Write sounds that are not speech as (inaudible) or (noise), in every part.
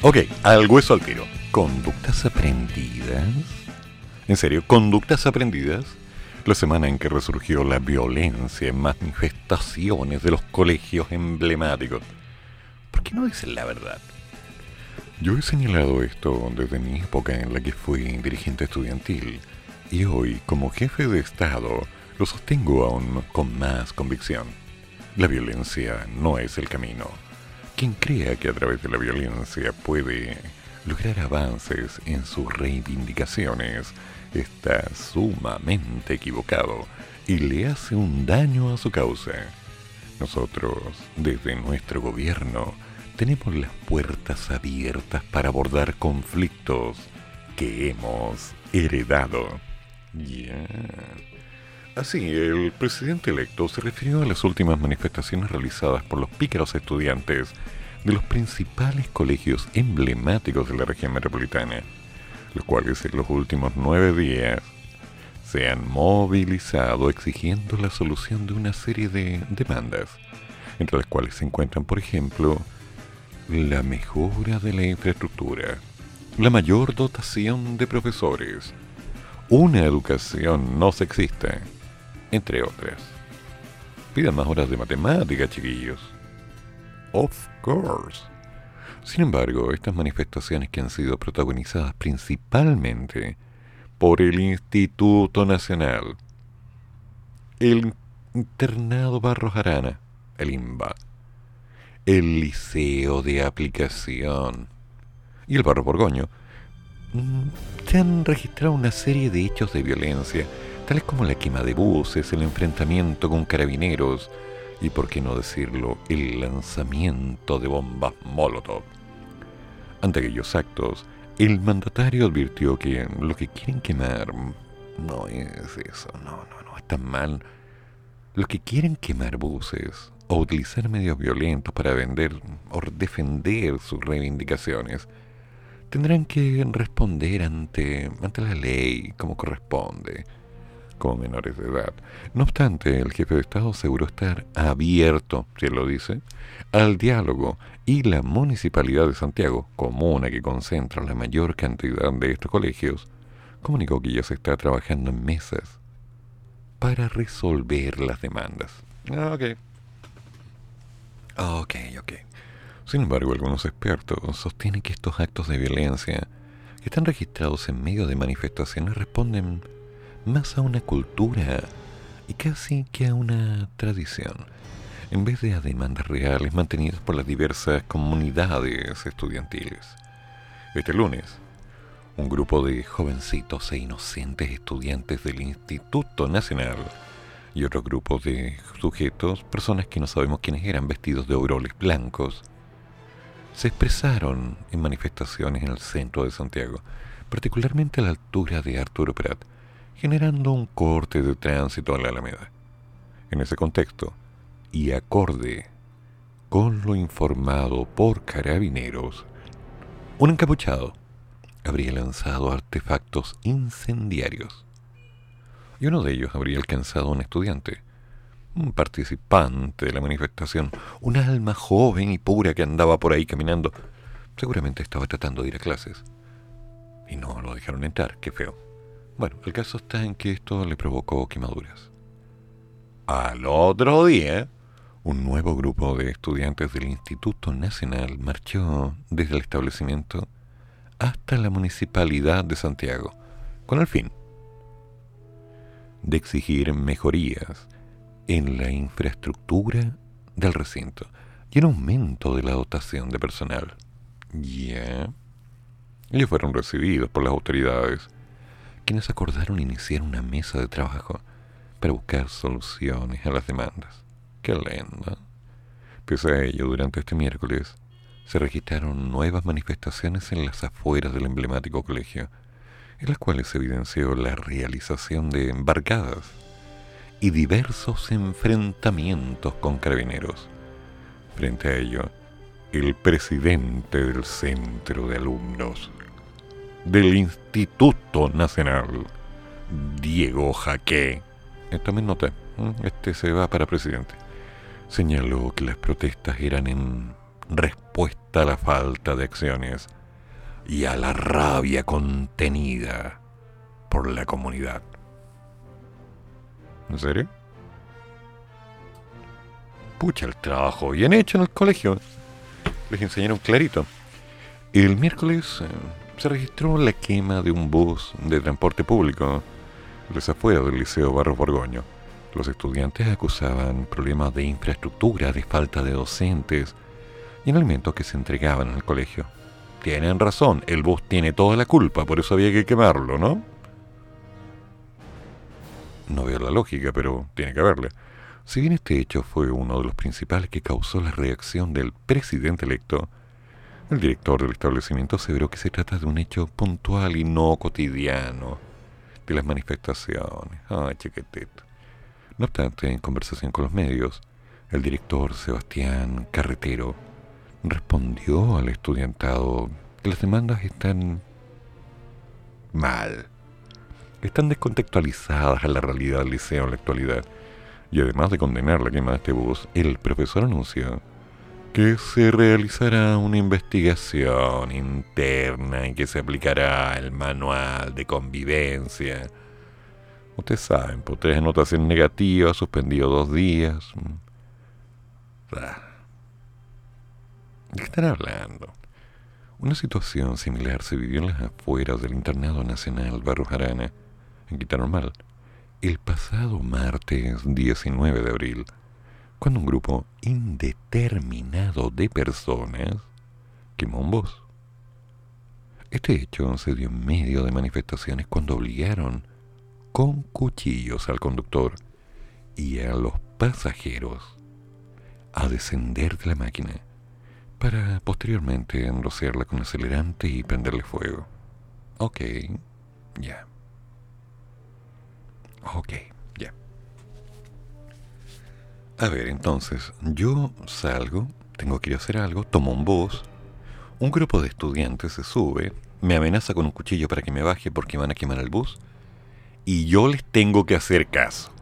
Ok, al hueso al tiro. Conductas aprendidas. En serio, conductas aprendidas. La semana en que resurgió la violencia en manifestaciones de los colegios emblemáticos. ¿Por qué no dicen la verdad? Yo he señalado esto desde mi época en la que fui dirigente estudiantil y hoy, como jefe de Estado, lo sostengo aún con más convicción. La violencia no es el camino. Quien crea que a través de la violencia puede lograr avances en sus reivindicaciones está sumamente equivocado y le hace un daño a su causa. Nosotros, desde nuestro gobierno, tenemos las puertas abiertas para abordar conflictos que hemos heredado. Ya. Así, el presidente electo se refirió a las últimas manifestaciones realizadas por los pícaros estudiantes de los principales colegios emblemáticos de la región metropolitana, los cuales en los últimos nueve días se han movilizado exigiendo la solución de una serie de demandas, entre las cuales se encuentran, por ejemplo, la mejora de la infraestructura, la mayor dotación de profesores, una educación no sexista, entre otras. Pidan más horas de matemática, chiquillos. Of course. Sin embargo, estas manifestaciones que han sido protagonizadas principalmente por el Instituto Nacional, el Internado Barros Arana, el INBA, el Liceo de Aplicación y el Barro Borgoño, Mm, se han registrado una serie de hechos de violencia, tales como la quema de buses, el enfrentamiento con carabineros y, por qué no decirlo, el lanzamiento de bombas Molotov. Ante aquellos actos, el mandatario advirtió que lo que quieren quemar no es eso, no, no, no, está mal. Lo que quieren quemar buses o utilizar medios violentos para vender o defender sus reivindicaciones tendrán que responder ante, ante la ley como corresponde, como menores de edad. No obstante, el jefe de Estado aseguró estar abierto, si él lo dice, al diálogo y la Municipalidad de Santiago, comuna que concentra la mayor cantidad de estos colegios, comunicó que ya se está trabajando en mesas para resolver las demandas. Ah, ok. Ok, ok. Sin embargo, algunos expertos sostienen que estos actos de violencia que están registrados en medio de manifestaciones responden más a una cultura y casi que a una tradición, en vez de a demandas reales mantenidas por las diversas comunidades estudiantiles. Este lunes, un grupo de jovencitos e inocentes estudiantes del Instituto Nacional y otro grupo de sujetos, personas que no sabemos quiénes eran, vestidos de overoles blancos, se expresaron en manifestaciones en el centro de Santiago, particularmente a la altura de Arturo Prat, generando un corte de tránsito a la Alameda. En ese contexto, y acorde con lo informado por carabineros, un encapuchado habría lanzado artefactos incendiarios y uno de ellos habría alcanzado a un estudiante, un participante de la manifestación, un alma joven y pura que andaba por ahí caminando. Seguramente estaba tratando de ir a clases. Y no lo dejaron entrar, qué feo. Bueno, el caso está en que esto le provocó quemaduras. Al otro día, un nuevo grupo de estudiantes del Instituto Nacional marchó desde el establecimiento hasta la Municipalidad de Santiago, con el fin de exigir mejorías en la infraestructura del recinto y en aumento de la dotación de personal. Ya. Ellos fueron recibidos por las autoridades, quienes acordaron iniciar una mesa de trabajo para buscar soluciones a las demandas. Qué lenda. Pese a ello, durante este miércoles se registraron nuevas manifestaciones en las afueras del emblemático colegio, en las cuales se evidenció la realización de embarcadas y diversos enfrentamientos con carabineros. Frente a ello, el presidente del centro de alumnos del Instituto Nacional, Diego Jaque, también nota, este se va para presidente, señaló que las protestas eran en respuesta a la falta de acciones y a la rabia contenida por la comunidad. ¿En serio? Pucha, el trabajo bien hecho en el colegio. Les enseñaron clarito. El miércoles eh, se registró la quema de un bus de transporte público afuera del Liceo Barros Borgoño. Los estudiantes acusaban problemas de infraestructura, de falta de docentes, y en alimentos que se entregaban al colegio. Tienen razón, el bus tiene toda la culpa, por eso había que quemarlo, ¿no? No veo la lógica, pero tiene que haberle. Si bien este hecho fue uno de los principales que causó la reacción del presidente electo, el director del establecimiento aseveró que se trata de un hecho puntual y no cotidiano de las manifestaciones. Ay, chiquitito. No obstante, en conversación con los medios, el director Sebastián Carretero respondió al estudiantado que las demandas están mal, están descontextualizadas a la realidad del liceo en la actualidad. Y además de condenar la quema de este bus, el profesor anunció que se realizará una investigación interna y que se aplicará el manual de convivencia. Ustedes saben, por tres anotaciones negativas, suspendido dos días. ¿De qué están hablando? Una situación similar se vivió en las afueras del Internado Nacional Barro Jarana, en Quintana Normal, el pasado martes 19 de abril, cuando un grupo indeterminado de personas quemó un bus. Este hecho se dio en medio de manifestaciones cuando obligaron con cuchillos al conductor y a los pasajeros a descender de la máquina para posteriormente enrocerla con acelerante y prenderle fuego. Ok, ya. Ok. A ver, entonces, yo salgo, tengo que ir a hacer algo, tomo un bus, un grupo de estudiantes se sube, me amenaza con un cuchillo para que me baje porque van a quemar el bus, y yo les tengo que hacer caso.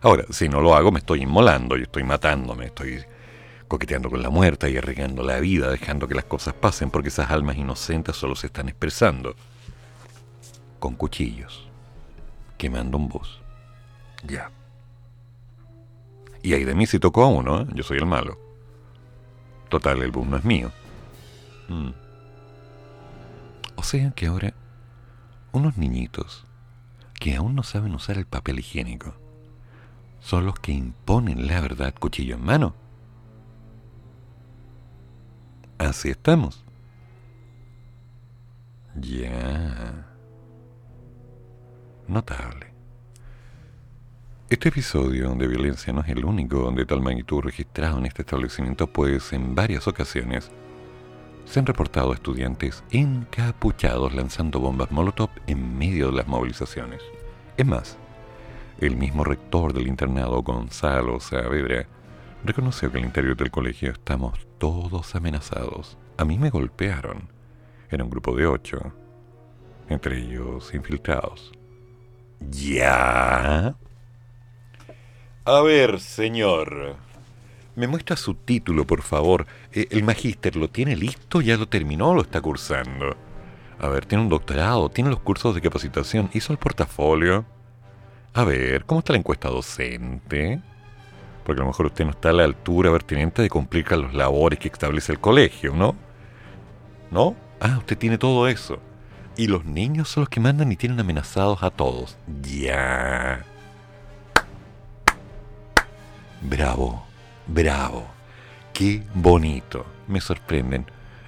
Ahora, si no lo hago, me estoy inmolando, y estoy matándome, estoy coqueteando con la muerta y arriesgando la vida, dejando que las cosas pasen porque esas almas inocentes solo se están expresando. Con cuchillos. Quemando un bus. Ya. Y ahí de mí si tocó a uno, ¿eh? yo soy el malo. Total, el bus no es mío. Mm. O sea que ahora, unos niñitos que aún no saben usar el papel higiénico son los que imponen la verdad cuchillo en mano. Así estamos. Ya. Notable. Este episodio de violencia no es el único de tal magnitud registrado en este establecimiento, pues en varias ocasiones se han reportado estudiantes encapuchados lanzando bombas Molotov en medio de las movilizaciones. Es más, el mismo rector del internado, Gonzalo Saavedra, reconoció que al interior del colegio estamos todos amenazados. A mí me golpearon. Era un grupo de ocho, entre ellos infiltrados. ¿Ya? A ver, señor. ¿Me muestra su título, por favor? Eh, ¿El magíster lo tiene listo? ¿Ya lo terminó lo está cursando? A ver, tiene un doctorado, tiene los cursos de capacitación, hizo el portafolio. A ver, ¿cómo está la encuesta docente? porque a lo mejor usted no está a la altura pertinente de cumplir con los labores que establece el colegio, ¿no? ¿No? Ah, usted tiene todo eso. Y los niños son los que mandan y tienen amenazados a todos. Ya. Bravo, bravo. Qué bonito. Me sorprenden.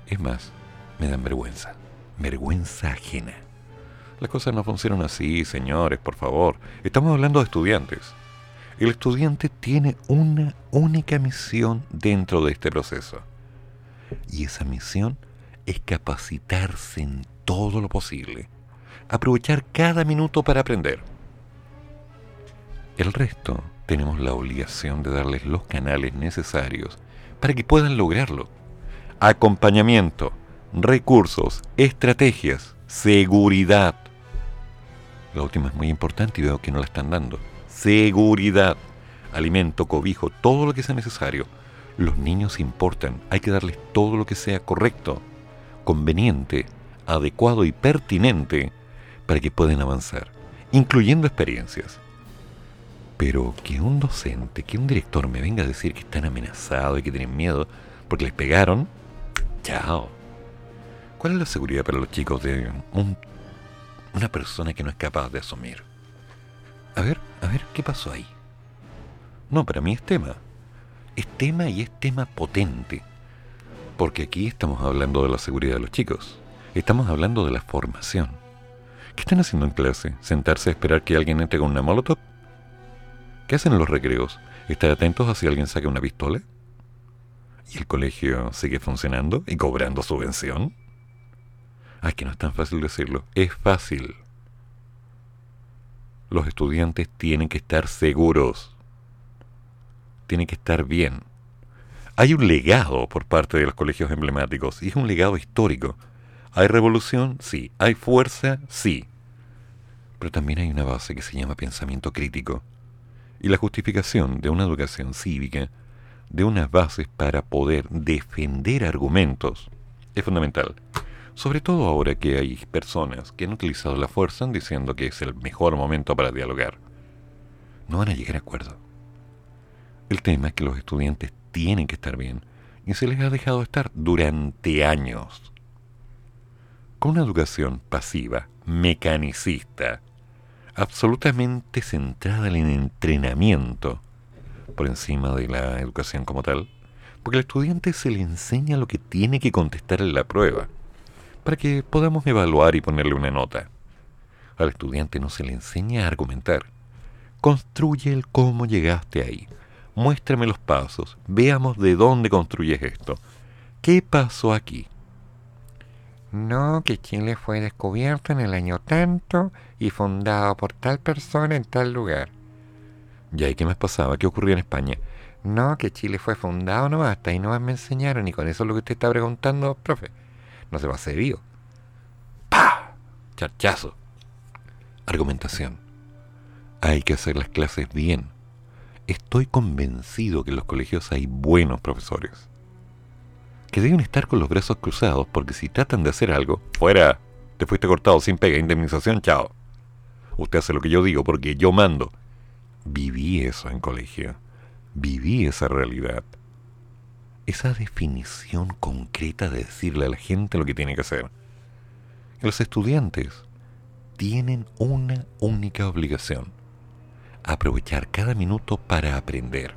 Es más, me dan vergüenza. Vergüenza ajena. Las cosas no funcionan así, señores, por favor. Estamos hablando de estudiantes. El estudiante tiene una única misión dentro de este proceso. Y esa misión es capacitarse en todo lo posible. Aprovechar cada minuto para aprender. El resto tenemos la obligación de darles los canales necesarios para que puedan lograrlo. Acompañamiento, recursos, estrategias, seguridad. La última es muy importante y veo que no la están dando. Seguridad, alimento, cobijo, todo lo que sea necesario. Los niños importan, hay que darles todo lo que sea correcto, conveniente, adecuado y pertinente para que puedan avanzar, incluyendo experiencias. Pero que un docente, que un director me venga a decir que están amenazados y que tienen miedo porque les pegaron, chao. ¿Cuál es la seguridad para los chicos de una persona que no es capaz de asumir? A ver, a ver, ¿qué pasó ahí? No, para mí es tema. Es tema y es tema potente. Porque aquí estamos hablando de la seguridad de los chicos. Estamos hablando de la formación. ¿Qué están haciendo en clase? ¿Sentarse a esperar que alguien entre con una molotov? ¿Qué hacen en los recreos? ¿Estar atentos a si alguien saca una pistola? ¿Y el colegio sigue funcionando y cobrando subvención? Ay, que no es tan fácil decirlo. Es fácil. Los estudiantes tienen que estar seguros. Tienen que estar bien. Hay un legado por parte de los colegios emblemáticos y es un legado histórico. ¿Hay revolución? Sí. ¿Hay fuerza? Sí. Pero también hay una base que se llama pensamiento crítico y la justificación de una educación cívica, de unas bases para poder defender argumentos, es fundamental. Sobre todo ahora que hay personas que han utilizado la fuerza diciendo que es el mejor momento para dialogar. No van a llegar a acuerdo. El tema es que los estudiantes tienen que estar bien y se les ha dejado estar durante años. Con una educación pasiva, mecanicista, absolutamente centrada en el entrenamiento por encima de la educación como tal, porque al estudiante se le enseña lo que tiene que contestar en la prueba, para que podamos evaluar y ponerle una nota. Al estudiante no se le enseña a argumentar. Construye el cómo llegaste ahí. Muéstrame los pasos. Veamos de dónde construyes esto. ¿Qué pasó aquí? No, que Chile fue descubierto en el año tanto y fundado por tal persona en tal lugar. ¿Ya y qué más pasaba? ¿Qué ocurrió en España? No, que Chile fue fundado nomás, hasta ahí nomás me enseñaron y con eso es lo que usted está preguntando, profe. No se va a hacer vivo. ¡Pah! Charchazo. Argumentación. Hay que hacer las clases bien. Estoy convencido que en los colegios hay buenos profesores que deben estar con los brazos cruzados porque si tratan de hacer algo, fuera, te fuiste cortado sin pega, indemnización, chao. Usted hace lo que yo digo porque yo mando. Viví eso en colegio, viví esa realidad. Esa definición concreta de decirle a la gente lo que tiene que hacer. Los estudiantes tienen una única obligación, aprovechar cada minuto para aprender.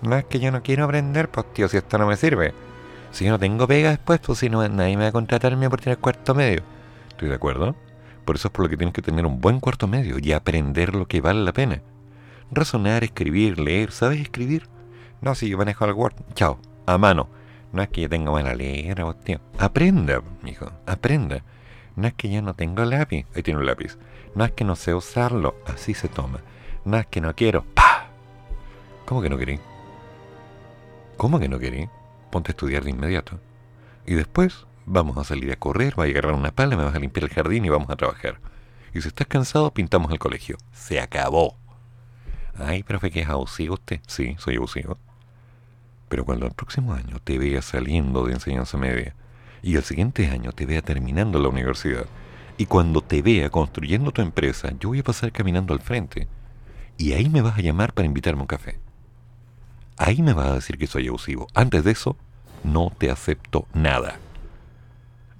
No es que yo no quiero aprender, pues tío, si esto no me sirve. Si yo no tengo pega después, pues si no, nadie me va a contratarme por tener cuarto medio. ¿Estoy de acuerdo? Por eso es por lo que tienes que tener un buen cuarto medio y aprender lo que vale la pena. Razonar, escribir, leer. ¿Sabes escribir? No, si yo manejo el Word. Chao, a mano. No es que yo tenga mala letra, tío. Aprenda, hijo, aprenda. No es que yo no tengo lápiz. Ahí tiene un lápiz. No es que no sé usarlo. Así se toma. No es que no quiero. ¡Pah! ¿Cómo que no querí? ¿Cómo que no querí? Ponte a estudiar de inmediato. Y después vamos a salir a correr, vas a agarrar una pala, me vas a limpiar el jardín y vamos a trabajar. Y si estás cansado, pintamos el colegio. Se acabó. Ay, profe, que es abusivo usted. Sí, soy abusivo. Pero cuando el próximo año te vea saliendo de enseñanza media y el siguiente año te vea terminando la universidad y cuando te vea construyendo tu empresa, yo voy a pasar caminando al frente y ahí me vas a llamar para invitarme a un café ahí me vas a decir que soy abusivo. Antes de eso, no te acepto nada.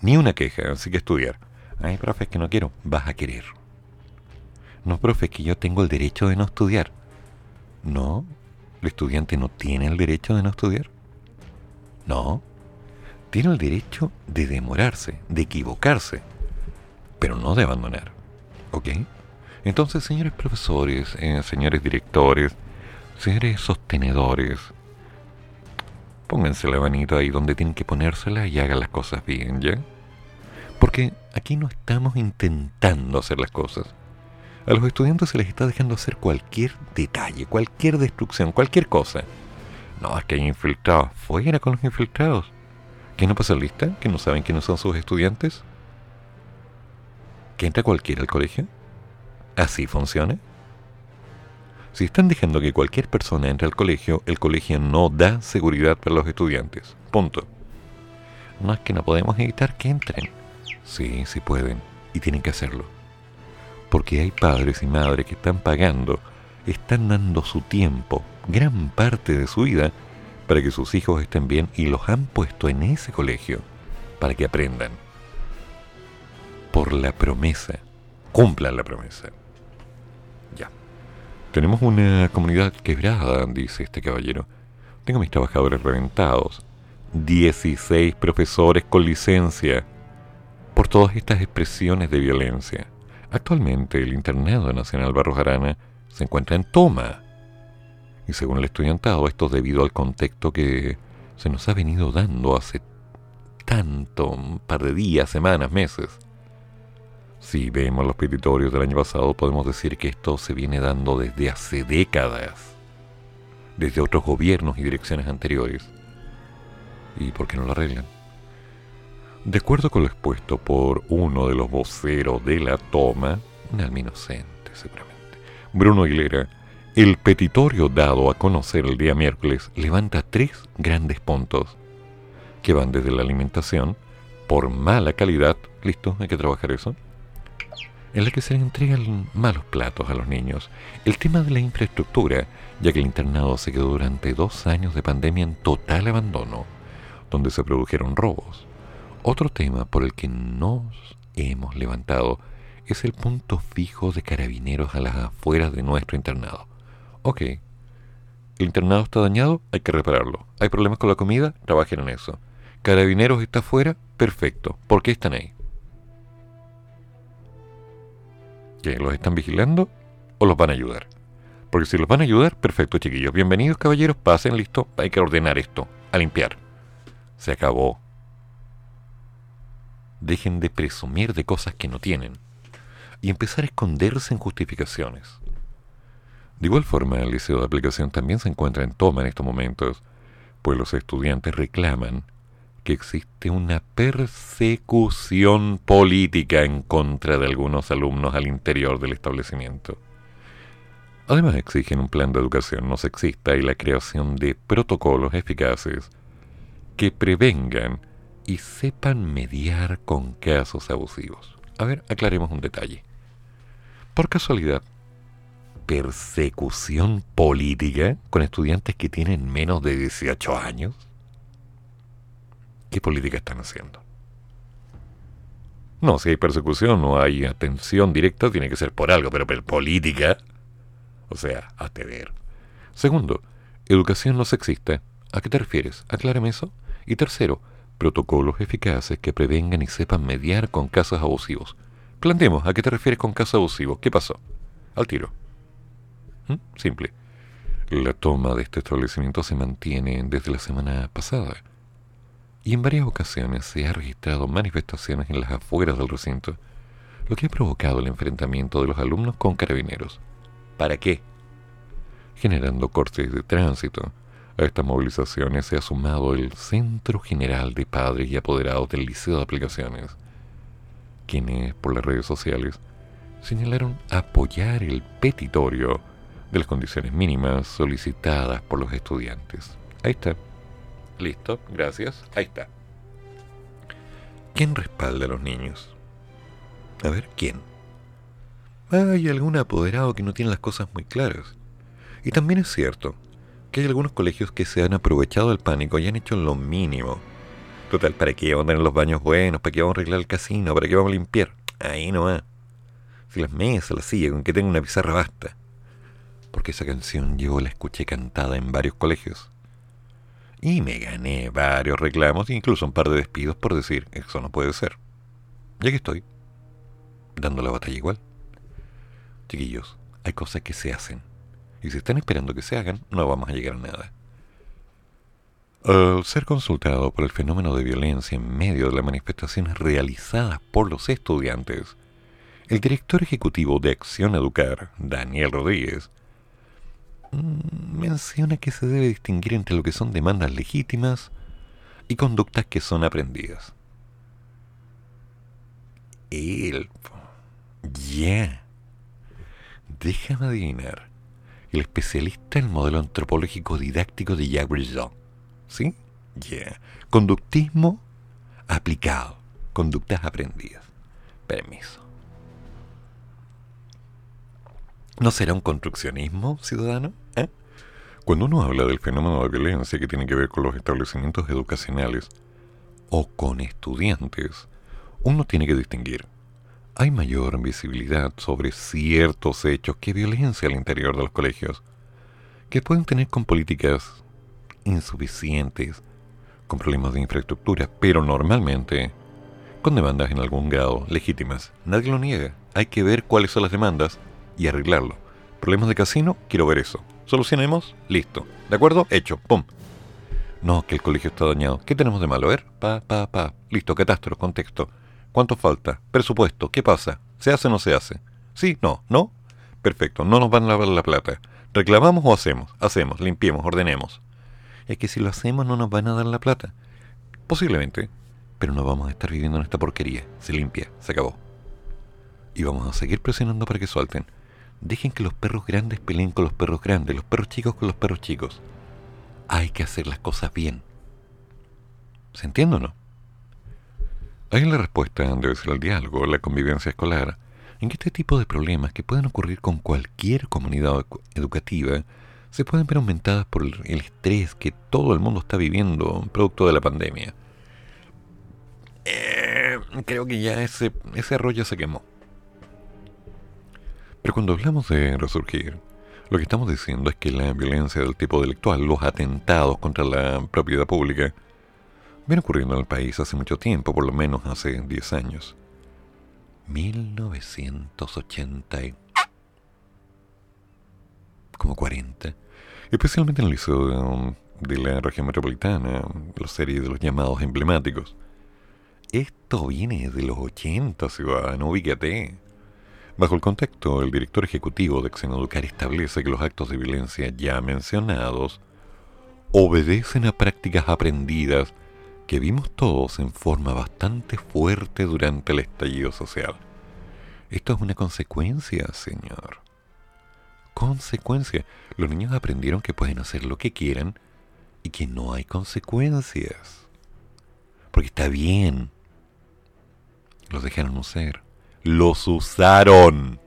Ni una queja, así que estudiar. Ay, profe, es que no quiero. Vas a querer. No, profe, es que yo tengo el derecho de no estudiar. No, el estudiante no tiene el derecho de no estudiar. No, tiene el derecho de demorarse, de equivocarse, pero no de abandonar. ¿Ok? Entonces, señores profesores, eh, señores directores, seres sostenedores, pónganse la manito ahí donde tienen que ponérsela y hagan las cosas bien, ¿ya? Porque aquí no estamos intentando hacer las cosas. A los estudiantes se les está dejando hacer cualquier detalle, cualquier destrucción, cualquier cosa. No, es que hay infiltrados. Fuera con los infiltrados. ¿Que no pasa lista? ¿Que no saben quiénes son sus estudiantes? ¿Que entra cualquiera al colegio? ¿Así funciona? Si están dejando que cualquier persona entre al colegio, el colegio no da seguridad para los estudiantes. Punto. No es que no podemos evitar que entren. Sí, sí pueden. Y tienen que hacerlo. Porque hay padres y madres que están pagando, están dando su tiempo, gran parte de su vida, para que sus hijos estén bien y los han puesto en ese colegio para que aprendan. Por la promesa. Cumplan la promesa. Tenemos una comunidad quebrada, dice este caballero. Tengo mis trabajadores reventados. 16 profesores con licencia por todas estas expresiones de violencia. Actualmente el Internado Nacional Barros Arana se encuentra en toma. Y según el estudiantado, esto es debido al contexto que se nos ha venido dando hace tanto, un par de días, semanas, meses. Si vemos los petitorios del año pasado, podemos decir que esto se viene dando desde hace décadas, desde otros gobiernos y direcciones anteriores. ¿Y por qué no lo arreglan? De acuerdo con lo expuesto por uno de los voceros de la toma, un alma inocente seguramente, Bruno Aguilera, el petitorio dado a conocer el día miércoles levanta tres grandes puntos que van desde la alimentación, por mala calidad, listo, hay que trabajar eso, en la que se le entregan malos platos a los niños, el tema de la infraestructura, ya que el internado se quedó durante dos años de pandemia en total abandono, donde se produjeron robos. Otro tema por el que nos hemos levantado es el punto fijo de carabineros a las afueras de nuestro internado. Ok, el internado está dañado, hay que repararlo. Hay problemas con la comida, trabajen en eso. Carabineros está afuera, perfecto. ¿Por qué están ahí? ¿Que los están vigilando o los van a ayudar? Porque si los van a ayudar, perfecto, chiquillos. Bienvenidos, caballeros. Pasen, listo. Hay que ordenar esto. A limpiar. Se acabó. Dejen de presumir de cosas que no tienen. Y empezar a esconderse en justificaciones. De igual forma, el liceo de aplicación también se encuentra en toma en estos momentos, pues los estudiantes reclaman que existe una persecución política en contra de algunos alumnos al interior del establecimiento. Además exigen un plan de educación no sexista y la creación de protocolos eficaces que prevengan y sepan mediar con casos abusivos. A ver, aclaremos un detalle. Por casualidad, persecución política con estudiantes que tienen menos de 18 años? ¿Qué política están haciendo? No, si hay persecución o hay atención directa, tiene que ser por algo, pero por política. O sea, hazte ver. Segundo, educación no sexista. ¿A qué te refieres? Aclárame eso. Y tercero, protocolos eficaces que prevengan y sepan mediar con casos abusivos. Planteemos, ¿a qué te refieres con casos abusivos? ¿Qué pasó? Al tiro. ¿Mm? Simple. La toma de este establecimiento se mantiene desde la semana pasada y en varias ocasiones se ha registrado manifestaciones en las afueras del recinto, lo que ha provocado el enfrentamiento de los alumnos con carabineros. ¿Para qué? Generando cortes de tránsito. A estas movilizaciones se ha sumado el Centro General de Padres y Apoderados del Liceo de Aplicaciones, quienes, por las redes sociales, señalaron apoyar el petitorio de las condiciones mínimas solicitadas por los estudiantes. Ahí está. Listo, gracias. Ahí está. ¿Quién respalda a los niños? A ver, ¿quién? Hay algún apoderado que no tiene las cosas muy claras. Y también es cierto que hay algunos colegios que se han aprovechado del pánico y han hecho lo mínimo. Total, ¿para qué vamos a tener los baños buenos? ¿Para qué vamos a arreglar el casino? ¿Para qué vamos a limpiar? Ahí no va. Si las mesas, las sillas, con que tenga una pizarra basta. Porque esa canción yo la escuché cantada en varios colegios. Y me gané varios reclamos, incluso un par de despidos por decir, eso no puede ser. Ya que estoy, dando la batalla igual. Chiquillos, hay cosas que se hacen. Y si están esperando que se hagan, no vamos a llegar a nada. Al ser consultado por el fenómeno de violencia en medio de las manifestaciones realizadas por los estudiantes, el director ejecutivo de Acción Educar, Daniel Rodríguez, menciona que se debe distinguir entre lo que son demandas legítimas y conductas que son aprendidas. Él. Ya. Déjame adivinar. El especialista en modelo antropológico didáctico de Jacques Brisson. ¿Sí? Ya. Conductismo aplicado. Conductas aprendidas. Permiso. ¿No será un construccionismo ciudadano? Cuando uno habla del fenómeno de violencia que tiene que ver con los establecimientos educacionales o con estudiantes, uno tiene que distinguir. Hay mayor visibilidad sobre ciertos hechos que violencia al interior de los colegios, que pueden tener con políticas insuficientes, con problemas de infraestructura, pero normalmente con demandas en algún grado legítimas. Nadie lo niega. Hay que ver cuáles son las demandas y arreglarlo. Problemas de casino, quiero ver eso. Solucionemos, listo. ¿De acuerdo? Hecho. Pum. No, que el colegio está dañado. ¿Qué tenemos de malo? A ver, pa, pa, pa. Listo, catástrofe, contexto. ¿Cuánto falta? Presupuesto. ¿Qué pasa? ¿Se hace o no se hace? Sí, no, no. Perfecto, no nos van a lavar la plata. ¿Reclamamos o hacemos? Hacemos, limpiemos, ordenemos. Es que si lo hacemos no nos van a dar la plata. Posiblemente, pero no vamos a estar viviendo en esta porquería. Se limpia, se acabó. Y vamos a seguir presionando para que suelten. Dejen que los perros grandes peleen con los perros grandes, los perros chicos con los perros chicos. Hay que hacer las cosas bien. ¿Se entiende o no? Ahí la respuesta debe ser el diálogo, la convivencia escolar, en que este tipo de problemas que pueden ocurrir con cualquier comunidad educativa se pueden ver aumentadas por el estrés que todo el mundo está viviendo producto de la pandemia. Eh, creo que ya ese, ese arroyo se quemó. Pero cuando hablamos de resurgir, lo que estamos diciendo es que la violencia del tipo delictual, los atentados contra la propiedad pública, Viene ocurriendo en el país hace mucho tiempo, por lo menos hace 10 años. 1980 y... como 40. Especialmente en el liceo de, la región metropolitana, la serie de los llamados emblemáticos. Esto viene de los 80, ciudadano, ubícate. Bajo el contexto, el director ejecutivo de Xenoducar establece que los actos de violencia ya mencionados obedecen a prácticas aprendidas que vimos todos en forma bastante fuerte durante el estallido social. Esto es una consecuencia, señor. Consecuencia. Los niños aprendieron que pueden hacer lo que quieran y que no hay consecuencias. Porque está bien. Los dejaron usar. Los usaron.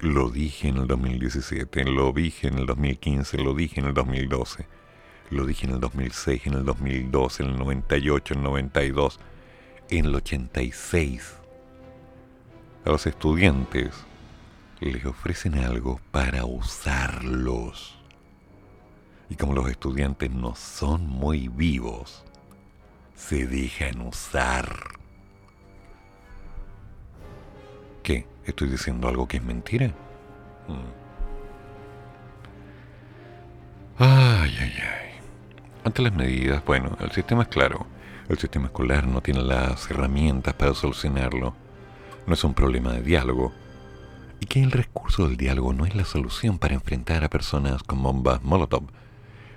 Lo dije en el 2017, lo dije en el 2015, lo dije en el 2012 lo dije en el 2006, en el 2002, en el 98, en el 92, en el 86. A los estudiantes les ofrecen algo para usarlos. Y como los estudiantes no son muy vivos, se dejan usar. ¿Estoy diciendo algo que es mentira? Mm. Ay, ay, ay. Ante las medidas, bueno, el sistema es claro. El sistema escolar no tiene las herramientas para solucionarlo. No es un problema de diálogo. Y que el recurso del diálogo no es la solución para enfrentar a personas con bombas Molotov.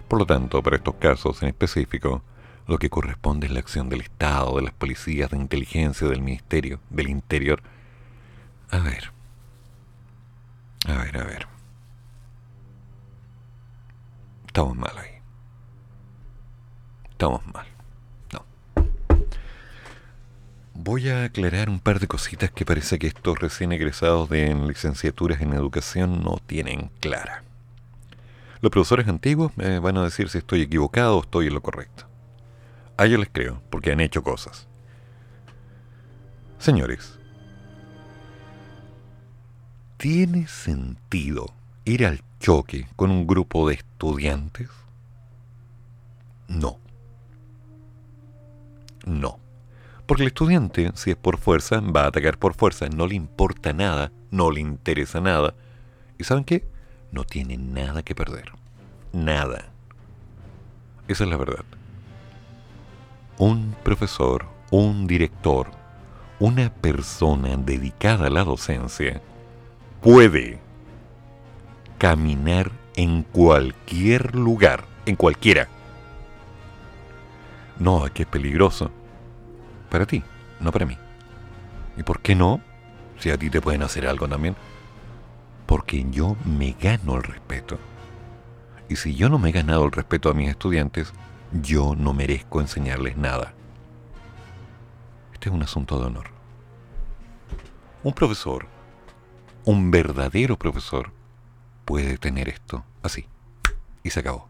Por lo tanto, para estos casos en específico, lo que corresponde es la acción del Estado, de las policías, de inteligencia, del Ministerio, del Interior. A ver. A ver, a ver. Estamos mal ahí estamos mal. No. Voy a aclarar un par de cositas que parece que estos recién egresados de licenciaturas en educación no tienen clara. Los profesores antiguos me van a decir si estoy equivocado o estoy en lo correcto. A ellos les creo, porque han hecho cosas. Señores, ¿tiene sentido ir al choque con un grupo de estudiantes? No. No. Porque el estudiante, si es por fuerza, va a atacar por fuerza, no le importa nada, no le interesa nada. ¿Y saben qué? No tiene nada que perder. Nada. Esa es la verdad. Un profesor, un director, una persona dedicada a la docencia puede caminar en cualquier lugar, en cualquiera. No, aquí es peligroso. Para ti, no para mí. ¿Y por qué no? Si a ti te pueden hacer algo también. Porque yo me gano el respeto. Y si yo no me he ganado el respeto a mis estudiantes, yo no merezco enseñarles nada. Este es un asunto de honor. Un profesor, un verdadero profesor, puede tener esto así. Y se acabó.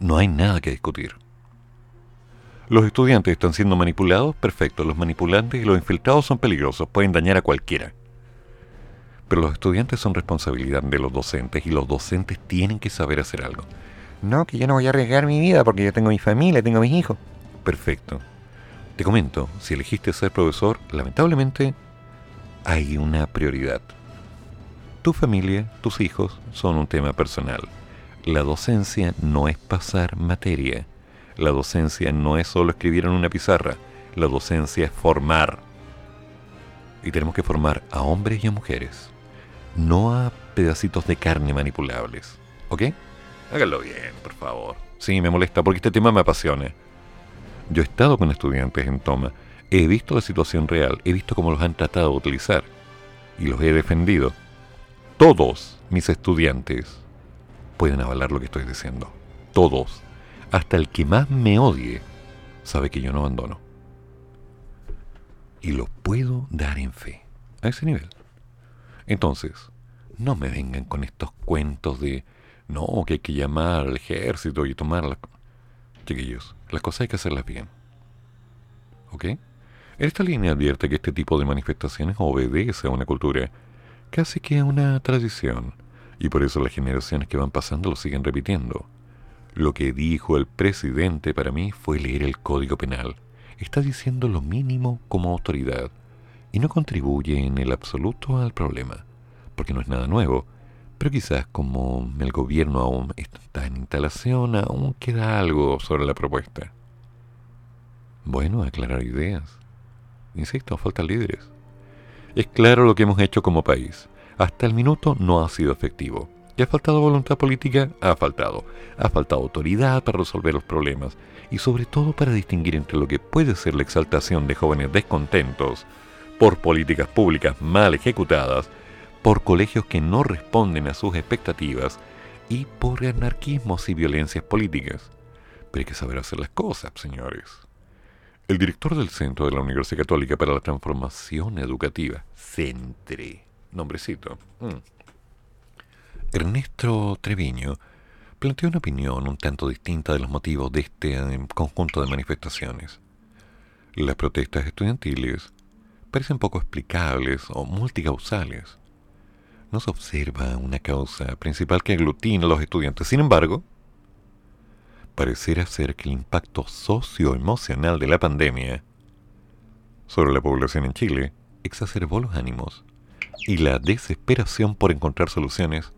No hay nada que discutir. Los estudiantes están siendo manipulados, perfecto. Los manipulantes y los infiltrados son peligrosos, pueden dañar a cualquiera. Pero los estudiantes son responsabilidad de los docentes y los docentes tienen que saber hacer algo. No, que yo no voy a arriesgar mi vida porque yo tengo mi familia, tengo mis hijos. Perfecto. Te comento, si elegiste ser profesor, lamentablemente hay una prioridad. Tu familia, tus hijos son un tema personal. La docencia no es pasar materia. La docencia no es solo escribir en una pizarra. La docencia es formar. Y tenemos que formar a hombres y a mujeres. No a pedacitos de carne manipulables. ¿Ok? Háganlo bien, por favor. Sí, me molesta porque este tema me apasiona. Yo he estado con estudiantes en toma. He visto la situación real. He visto cómo los han tratado de utilizar. Y los he defendido todos mis estudiantes pueden avalar lo que estoy diciendo. Todos. Hasta el que más me odie sabe que yo no abandono. Y lo puedo dar en fe. A ese nivel. Entonces, no me vengan con estos cuentos de no, que hay que llamar al ejército y tomar las... Chiquillos, las cosas hay que hacerlas bien. ¿Ok? Esta línea advierte que este tipo de manifestaciones obedece a una cultura casi que una tradición, y por eso las generaciones que van pasando lo siguen repitiendo. Lo que dijo el presidente para mí fue leer el Código Penal. Está diciendo lo mínimo como autoridad y no contribuye en el absoluto al problema, porque no es nada nuevo, pero quizás como el gobierno aún está en instalación, aún queda algo sobre la propuesta. Bueno, aclarar ideas. Insisto, faltan líderes. Es claro lo que hemos hecho como país. Hasta el minuto no ha sido efectivo. ¿Y ha faltado voluntad política? Ha faltado. Ha faltado autoridad para resolver los problemas y sobre todo para distinguir entre lo que puede ser la exaltación de jóvenes descontentos por políticas públicas mal ejecutadas, por colegios que no responden a sus expectativas y por anarquismos y violencias políticas. Pero hay que saber hacer las cosas, señores. El director del Centro de la Universidad Católica para la Transformación Educativa, CENTRE, nombrecito, mm. Ernesto Treviño, planteó una opinión un tanto distinta de los motivos de este eh, conjunto de manifestaciones. Las protestas estudiantiles parecen poco explicables o multicausales. No se observa una causa principal que aglutina a los estudiantes. Sin embargo, pareciera ser que el impacto socioemocional de la pandemia sobre la población en Chile exacerbó los ánimos y la desesperación por encontrar soluciones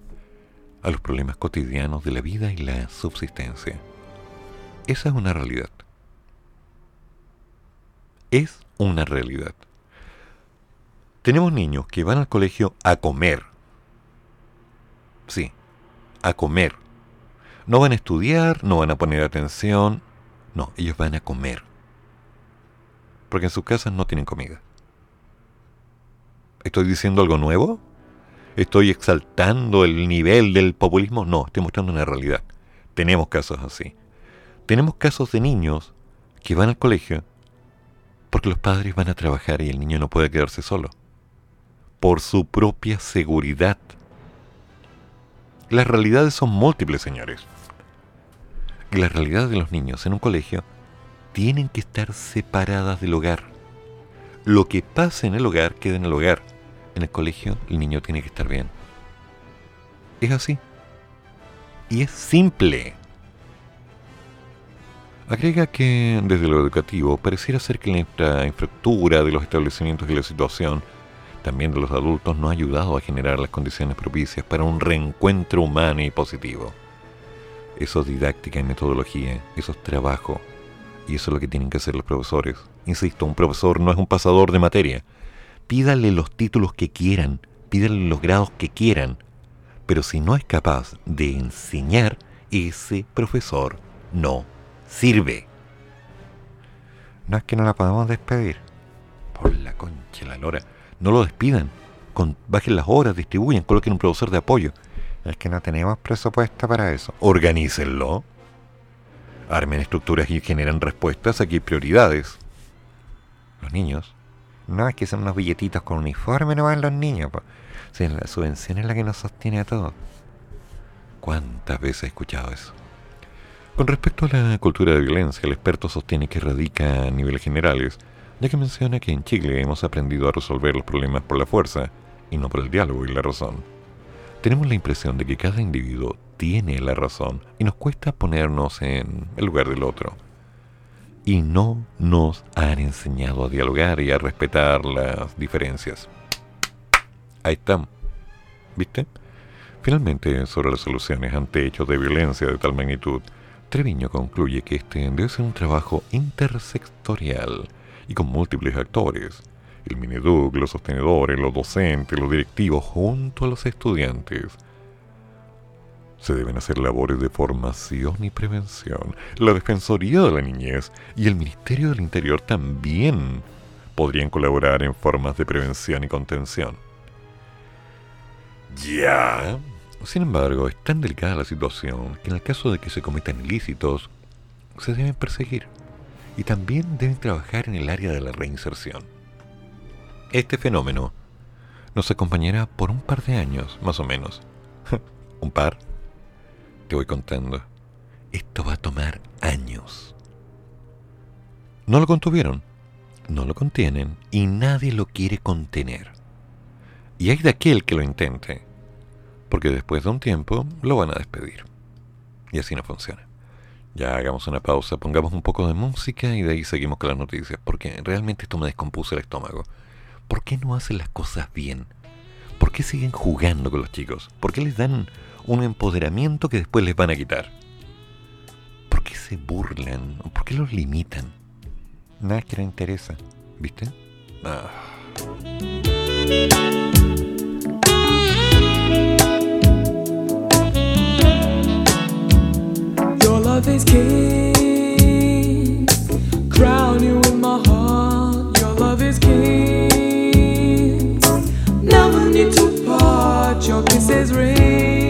a los problemas cotidianos de la vida y la subsistencia. Esa es una realidad. Es una realidad. Tenemos niños que van al colegio a comer. Sí, a comer no van a estudiar, no van a poner atención, no, ellos van a comer. Porque en sus casas no tienen comida. ¿Estoy diciendo algo nuevo? ¿Estoy exaltando el nivel del populismo? No, estoy mostrando una realidad. Tenemos casos así. Tenemos casos de niños que van al colegio porque los padres van a trabajar y el niño no puede quedarse solo. Por su propia seguridad. Las realidades son múltiples, señores la realidad de los niños en un colegio tienen que estar separadas del hogar. Lo que pasa en el hogar queda en el hogar. En el colegio el niño tiene que estar bien. Es así. Y es simple. Agrega que desde lo educativo pareciera ser que la infraestructura de los establecimientos y la situación también de los adultos no ha ayudado a generar las condiciones propicias para un reencuentro humano y positivo. Eso es didáctica y metodología, eso es trabajo. Y eso es lo que tienen que hacer los profesores. Insisto, un profesor no es un pasador de materia. Pídale los títulos que quieran, pídale los grados que quieran. Pero si no es capaz de enseñar, ese profesor no sirve. No es que no la podamos despedir. Por la concha la lora. No lo despidan. Con, bajen las horas, distribuyan, coloquen un profesor de apoyo. Es que no tenemos presupuesto para eso. Organícenlo. Armen estructuras y generan respuestas. Aquí hay prioridades. Los niños. No, es que son unos billetitos con uniforme, no van los niños. Si la subvención es la que nos sostiene a todos. ¿Cuántas veces he escuchado eso? Con respecto a la cultura de violencia, el experto sostiene que radica a niveles generales, ya que menciona que en Chile hemos aprendido a resolver los problemas por la fuerza y no por el diálogo y la razón. Tenemos la impresión de que cada individuo tiene la razón y nos cuesta ponernos en el lugar del otro. Y no nos han enseñado a dialogar y a respetar las diferencias. Ahí estamos. ¿Viste? Finalmente, sobre las soluciones ante hechos de violencia de tal magnitud, Treviño concluye que este debe ser un trabajo intersectorial y con múltiples actores. El Mineduc, los sostenedores, los docentes, los directivos, junto a los estudiantes. Se deben hacer labores de formación y prevención. La Defensoría de la Niñez y el Ministerio del Interior también podrían colaborar en formas de prevención y contención. Ya, sin embargo, es tan delicada la situación que en el caso de que se cometan ilícitos, se deben perseguir y también deben trabajar en el área de la reinserción. Este fenómeno nos acompañará por un par de años, más o menos. (laughs) un par. Te voy contando. Esto va a tomar años. No lo contuvieron, no lo contienen y nadie lo quiere contener. Y hay de aquel que lo intente porque después de un tiempo lo van a despedir. Y así no funciona. Ya hagamos una pausa, pongamos un poco de música y de ahí seguimos con las noticias, porque realmente esto me descompuso el estómago. ¿Por qué no hacen las cosas bien? ¿Por qué siguen jugando con los chicos? ¿Por qué les dan un empoderamiento que después les van a quitar? ¿Por qué se burlan? ¿Por qué los limitan? Nada que les interesa, ¿viste? Ah. love is king. Your kisses ring.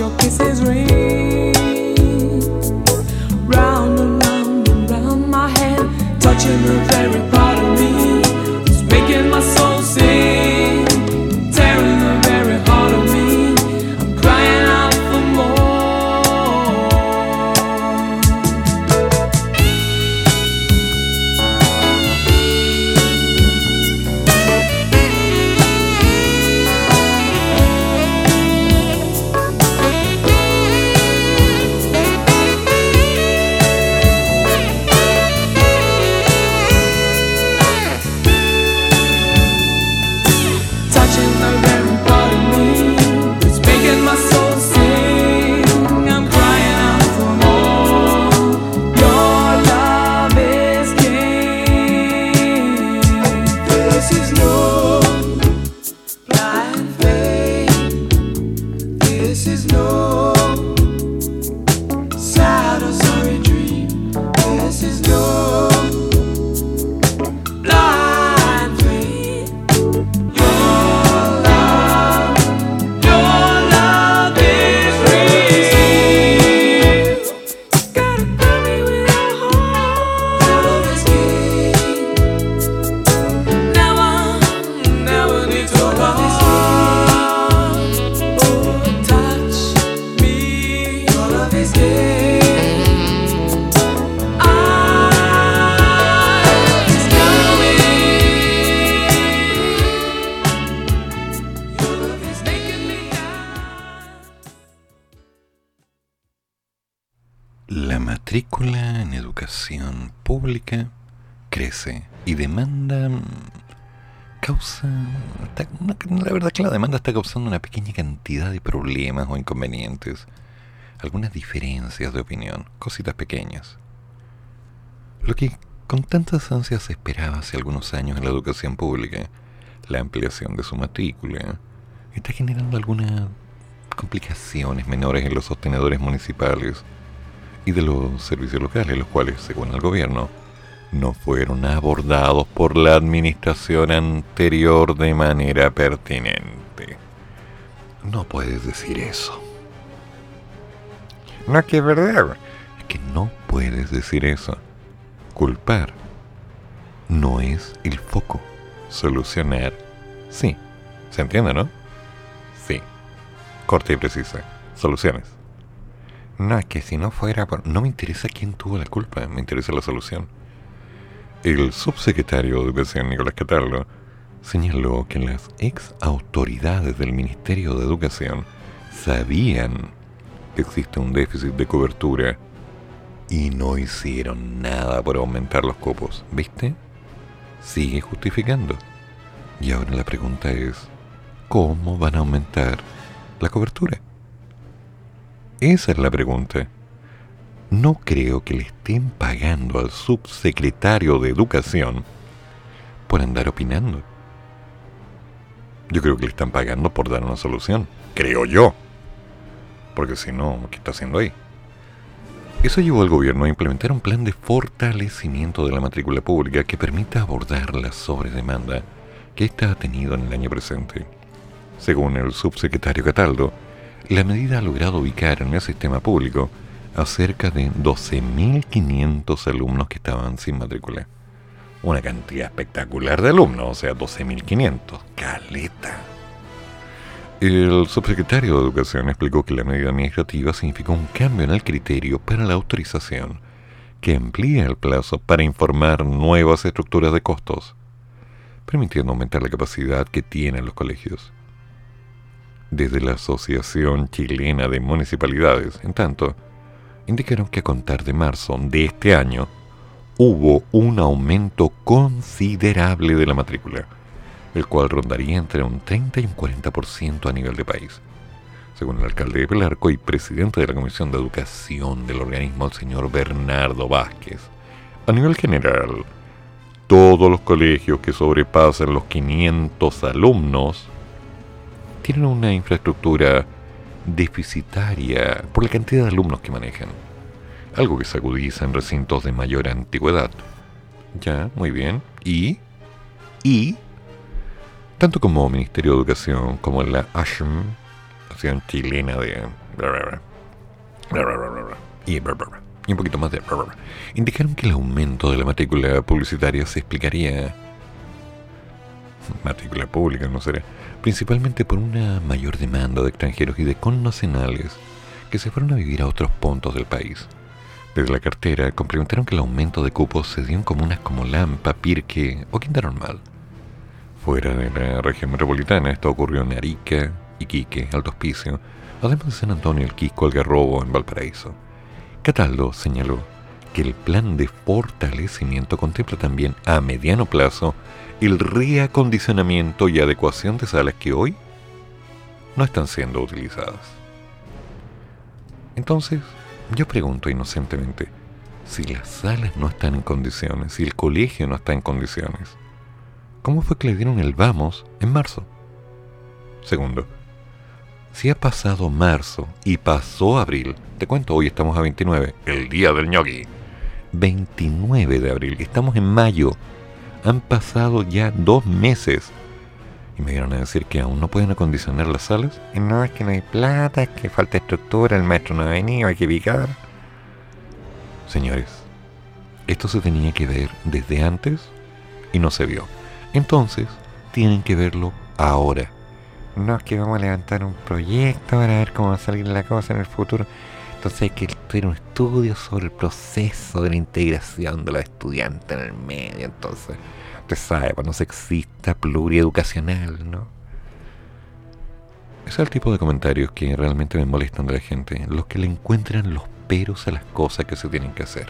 Your kisses ring. Round and round and round my head, touching the very inconvenientes algunas diferencias de opinión cositas pequeñas lo que con tantas ansias se esperaba hace algunos años en la educación pública la ampliación de su matrícula está generando algunas complicaciones menores en los sostenedores municipales y de los servicios locales, los cuales, según el gobierno, no fueron abordados por la administración anterior de manera pertinente. No puedes decir eso. No es que es verdad. Es que no puedes decir eso. Culpar no es el foco. Solucionar, sí. ¿Se entiende, no? Sí. Corta y precisa. Soluciones. No, es que si no fuera por... No me interesa quién tuvo la culpa, me interesa la solución. El subsecretario de Educación, Nicolás Cataldo, señaló que las ex autoridades del Ministerio de Educación sabían que existe un déficit de cobertura y no hicieron nada por aumentar los cupos. ¿Viste? Sigue justificando. Y ahora la pregunta es, ¿cómo van a aumentar la cobertura? Esa es la pregunta. No creo que le estén pagando al subsecretario de Educación por andar opinando. Yo creo que le están pagando por dar una solución. Creo yo. Porque si no, ¿qué está haciendo ahí? Eso llevó al gobierno a implementar un plan de fortalecimiento de la matrícula pública que permita abordar la sobredemanda que ésta ha tenido en el año presente. Según el subsecretario Cataldo, la medida ha logrado ubicar en el sistema público a cerca de 12.500 alumnos que estaban sin matrícula. Una cantidad espectacular de alumnos, o sea, 12.500. Caleta. El subsecretario de Educación explicó que la medida administrativa significó un cambio en el criterio para la autorización, que amplía el plazo para informar nuevas estructuras de costos, permitiendo aumentar la capacidad que tienen los colegios desde la Asociación Chilena de Municipalidades. En tanto, indicaron que a contar de marzo de este año hubo un aumento considerable de la matrícula, el cual rondaría entre un 30 y un 40% a nivel de país. Según el alcalde de Pelarco y presidente de la Comisión de Educación del organismo, el señor Bernardo Vázquez, a nivel general, todos los colegios que sobrepasen los 500 alumnos tienen una infraestructura deficitaria por la cantidad de alumnos que manejan, algo que se agudiza en recintos de mayor antigüedad. Ya, muy bien. Y, y, tanto como Ministerio de Educación como la ASHM, Asociación Chilena de... Y, y un poquito más de... Indicaron que el aumento de la matrícula publicitaria se explicaría... Matrícula pública, no será principalmente por una mayor demanda de extranjeros y de connacionales que se fueron a vivir a otros puntos del país. Desde la cartera complementaron que el aumento de cupos se dio en comunas como Lampa, Pirque o Quinta Normal. Fuera de la región metropolitana, esto ocurrió en Arica, Iquique, Alto Hospicio, además de San Antonio, El Quisco, Algarrobo, en Valparaíso. Cataldo señaló que el plan de fortalecimiento contempla también a mediano plazo el reacondicionamiento y adecuación de salas que hoy no están siendo utilizadas. Entonces, yo pregunto inocentemente, si las salas no están en condiciones, si el colegio no está en condiciones, ¿cómo fue que le dieron el vamos en marzo? Segundo, si ha pasado marzo y pasó abril, te cuento, hoy estamos a 29, el día del ñoqui. 29 de abril, estamos en mayo, han pasado ya dos meses. Y me dieron a decir que aún no pueden acondicionar las salas. No, es que no hay plata, es que falta estructura, el maestro no ha venido, hay que picar. Señores, esto se tenía que ver desde antes y no se vio. Entonces, tienen que verlo ahora. No es que vamos a levantar un proyecto para ver cómo va a salir la cosa en el futuro. Entonces hay que hacer un estudio sobre el proceso de la integración de los estudiantes en el medio. Entonces, usted sabe, pues no sexista, plurieducacional, ¿no? Ese es el tipo de comentarios que realmente me molestan de la gente. Los que le encuentran los peros a las cosas que se tienen que hacer.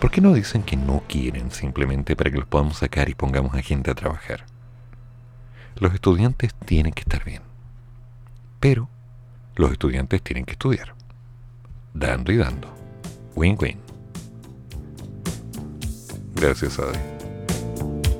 ¿Por qué no dicen que no quieren simplemente para que los podamos sacar y pongamos a gente a trabajar? Los estudiantes tienen que estar bien. Pero los estudiantes tienen que estudiar. Dando y dando. Win-win. Gracias, Ade.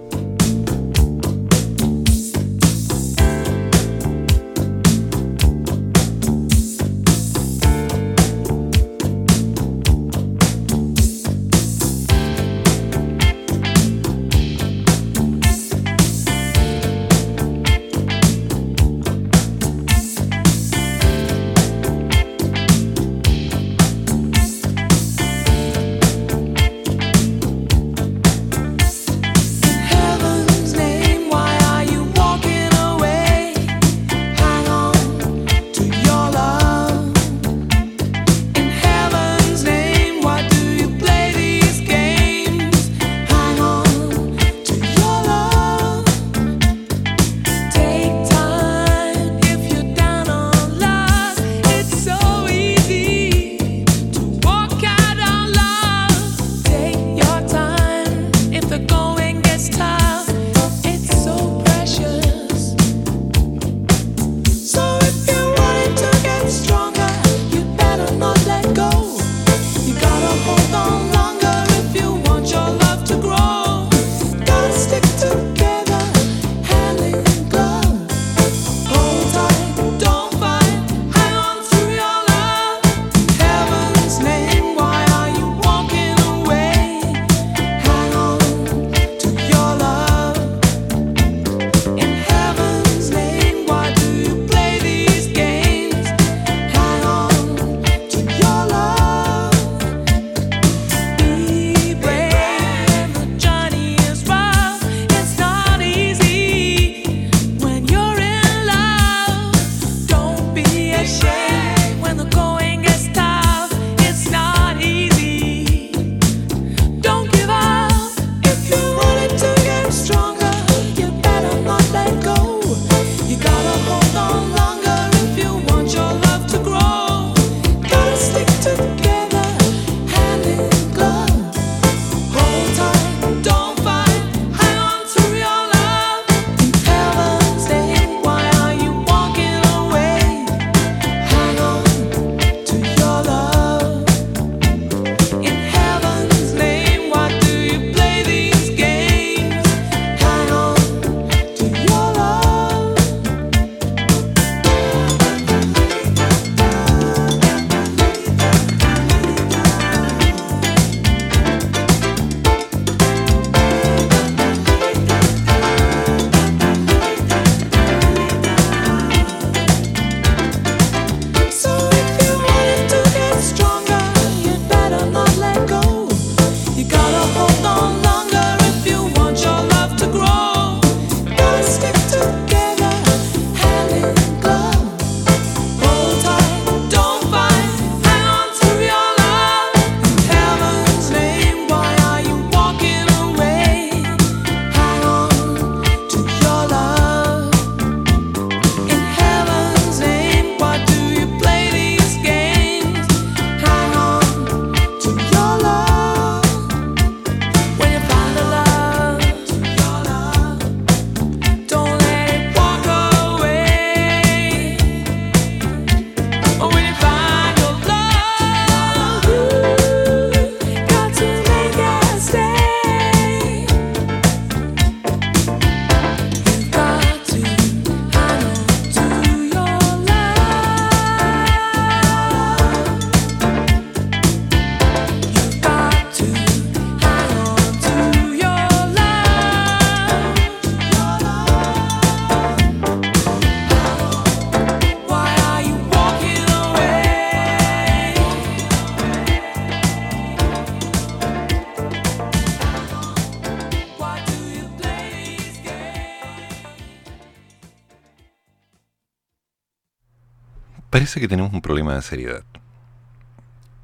Parece que tenemos un problema de seriedad.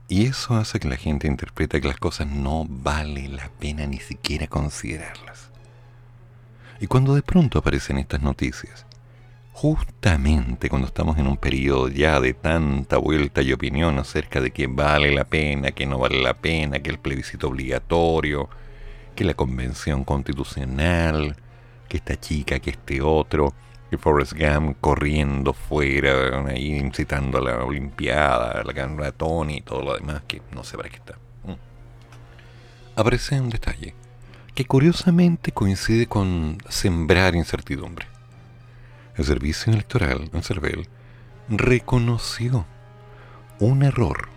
Y eso hace que la gente interprete que las cosas no vale la pena ni siquiera considerarlas. Y cuando de pronto aparecen estas noticias, justamente cuando estamos en un periodo ya de tanta vuelta y opinión acerca de que vale la pena, que no vale la pena, que el plebiscito obligatorio, que la convención constitucional, que esta chica, que este otro, que Forrest Gump corriendo fuera, ahí incitando a la Olimpiada, la canora Tony y todo lo demás, que no sé para qué está. Mm. Aparece un detalle que curiosamente coincide con sembrar incertidumbre. El servicio electoral en CERVEL reconoció un error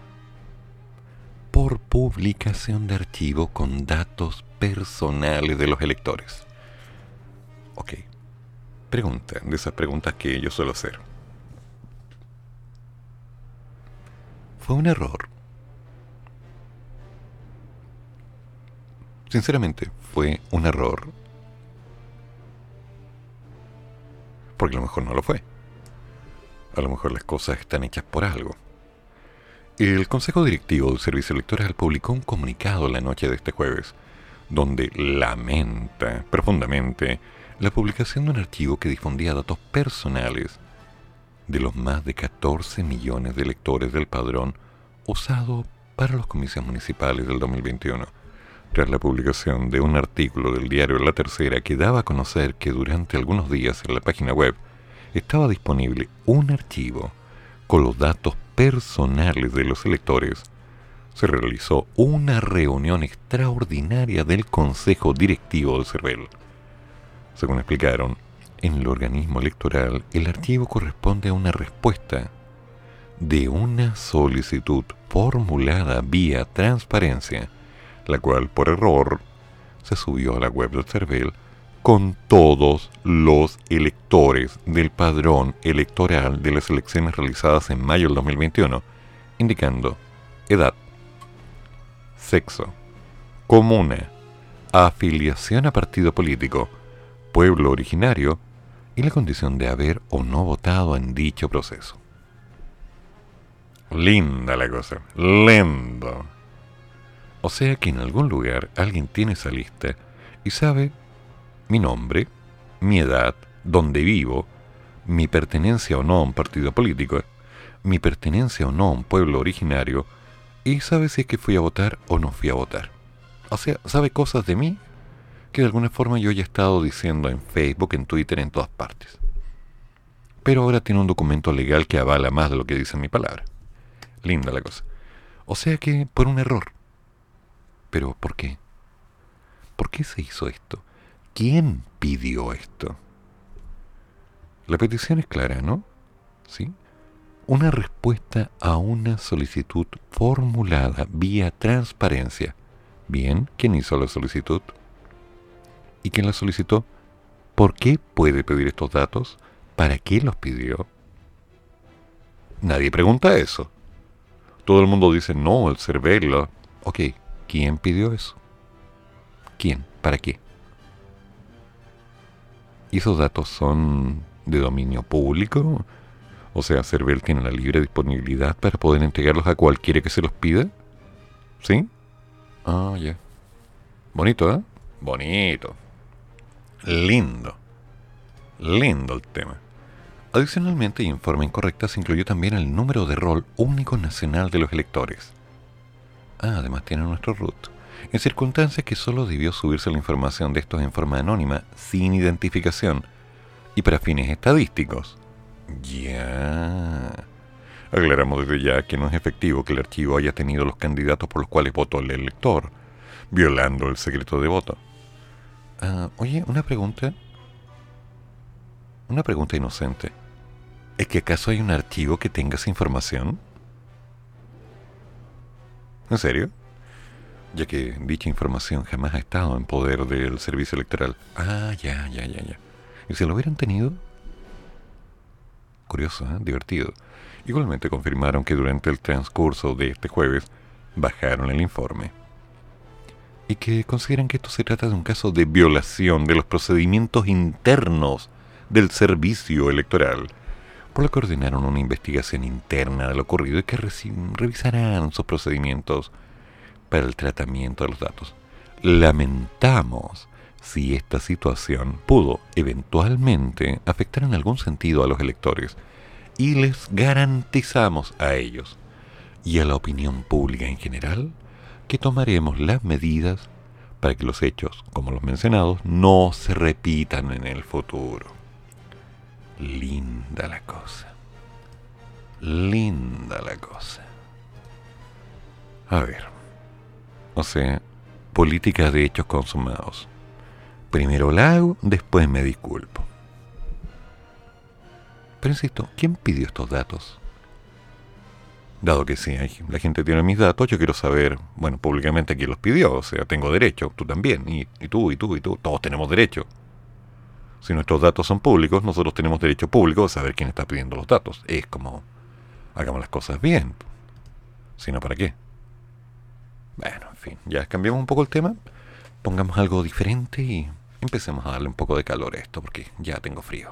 por publicación de archivo con datos personales de los electores. Ok. Pregunta, de esas preguntas que yo suelo hacer. ¿Fue un error? Sinceramente, ¿fue un error? Porque a lo mejor no lo fue. A lo mejor las cosas están hechas por algo. El Consejo Directivo del Servicio Electoral publicó un comunicado la noche de este jueves, donde lamenta profundamente la publicación de un archivo que difundía datos personales de los más de 14 millones de electores del padrón usado para los comicios municipales del 2021, tras la publicación de un artículo del diario La Tercera que daba a conocer que durante algunos días en la página web estaba disponible un archivo con los datos personales de los electores, se realizó una reunión extraordinaria del Consejo Directivo del CERVEL. Según explicaron, en el organismo electoral el archivo corresponde a una respuesta de una solicitud formulada vía transparencia, la cual por error se subió a la web del CERVEL con todos los electores del padrón electoral de las elecciones realizadas en mayo del 2021, indicando edad, sexo, comuna, afiliación a partido político, pueblo originario y la condición de haber o no votado en dicho proceso. Linda la cosa, lindo. O sea que en algún lugar alguien tiene esa lista y sabe mi nombre, mi edad, dónde vivo, mi pertenencia o no a un partido político, mi pertenencia o no a un pueblo originario, y sabe si es que fui a votar o no fui a votar. O sea, sabe cosas de mí que de alguna forma yo ya he estado diciendo en Facebook, en Twitter, en todas partes. Pero ahora tiene un documento legal que avala más de lo que dice mi palabra. Linda la cosa. O sea que por un error. Pero ¿por qué? ¿Por qué se hizo esto? ¿Quién pidió esto? La petición es clara, ¿no? ¿Sí? Una respuesta a una solicitud formulada vía transparencia. Bien, ¿quién hizo la solicitud? ¿Y quién la solicitó? ¿Por qué puede pedir estos datos? ¿Para qué los pidió? Nadie pregunta eso. Todo el mundo dice, no, el cervelo. Ok, ¿quién pidió eso? ¿Quién? ¿Para qué? ¿Y esos datos son de dominio público? O sea, CERVEL tiene la libre disponibilidad para poder entregarlos a cualquiera que se los pida. ¿Sí? Ah, ya. Bonito, ¿eh? Bonito. Lindo. Lindo el tema. Adicionalmente, y en forma incorrecta, se incluyó también el número de rol único nacional de los electores. Ah, además tiene nuestro root en circunstancias que solo debió subirse la información de estos en forma anónima, sin identificación, y para fines estadísticos. Ya. Aclaramos desde ya que no es efectivo que el archivo haya tenido los candidatos por los cuales votó el elector, violando el secreto de voto. Ah, oye, una pregunta. Una pregunta inocente. ¿Es que acaso hay un archivo que tenga esa información? ¿En serio? ya que dicha información jamás ha estado en poder del servicio electoral. Ah, ya, ya, ya, ya. ¿Y si lo hubieran tenido? Curioso, ¿eh? divertido. Igualmente confirmaron que durante el transcurso de este jueves bajaron el informe. Y que consideran que esto se trata de un caso de violación de los procedimientos internos del servicio electoral, por lo que ordenaron una investigación interna de lo ocurrido y que revisarán sus procedimientos para el tratamiento de los datos. Lamentamos si esta situación pudo eventualmente afectar en algún sentido a los electores y les garantizamos a ellos y a la opinión pública en general tomaremos las medidas para que los hechos, como los mencionados, no se repitan en el futuro. Linda la cosa. Linda la cosa. A ver. O sea, política de hechos consumados. Primero la hago, después me disculpo. Pero insisto, ¿quién pidió estos datos? Dado que sí, la gente tiene mis datos, yo quiero saber, bueno, públicamente quién los pidió. O sea, tengo derecho, tú también, y, y tú, y tú, y tú, todos tenemos derecho. Si nuestros datos son públicos, nosotros tenemos derecho público a saber quién está pidiendo los datos. Es como, hagamos las cosas bien. Si no, ¿para qué? Bueno, en fin, ya cambiamos un poco el tema, pongamos algo diferente y empecemos a darle un poco de calor a esto, porque ya tengo frío.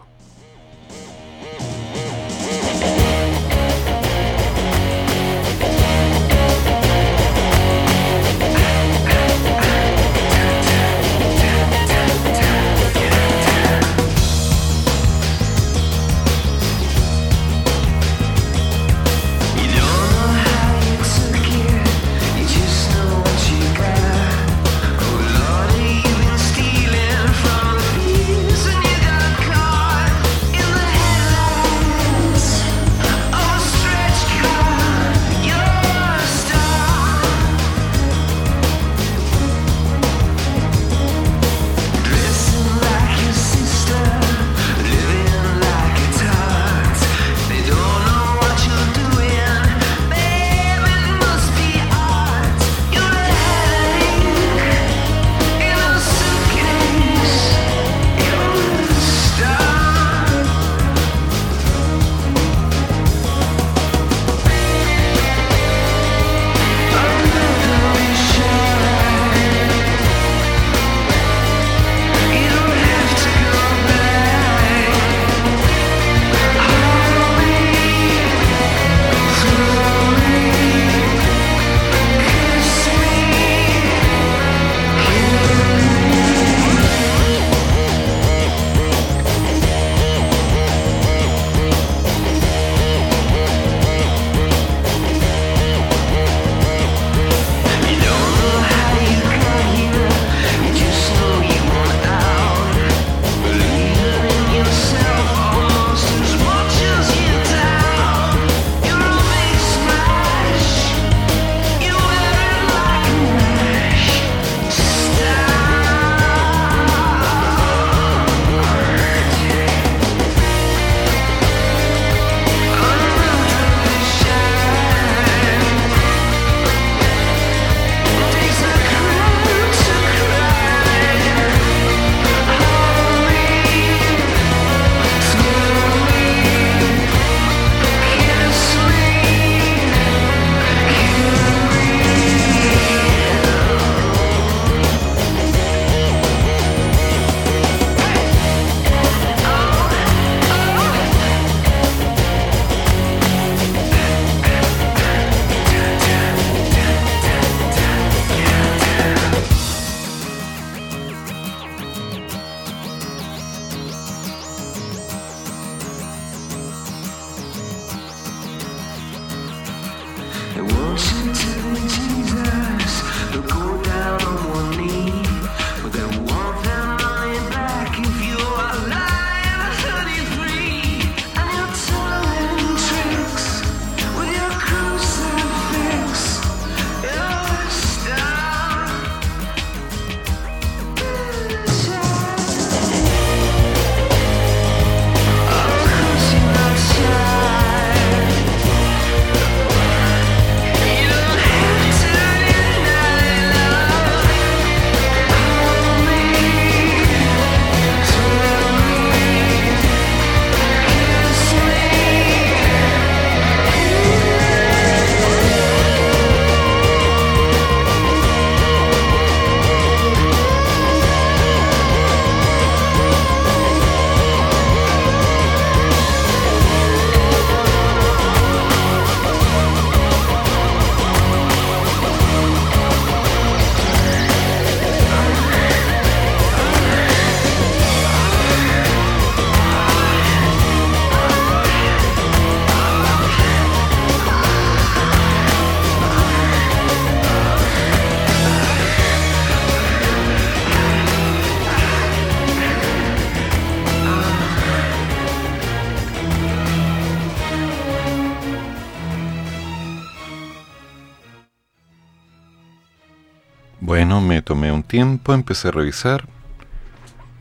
Me tomé un tiempo, empecé a revisar.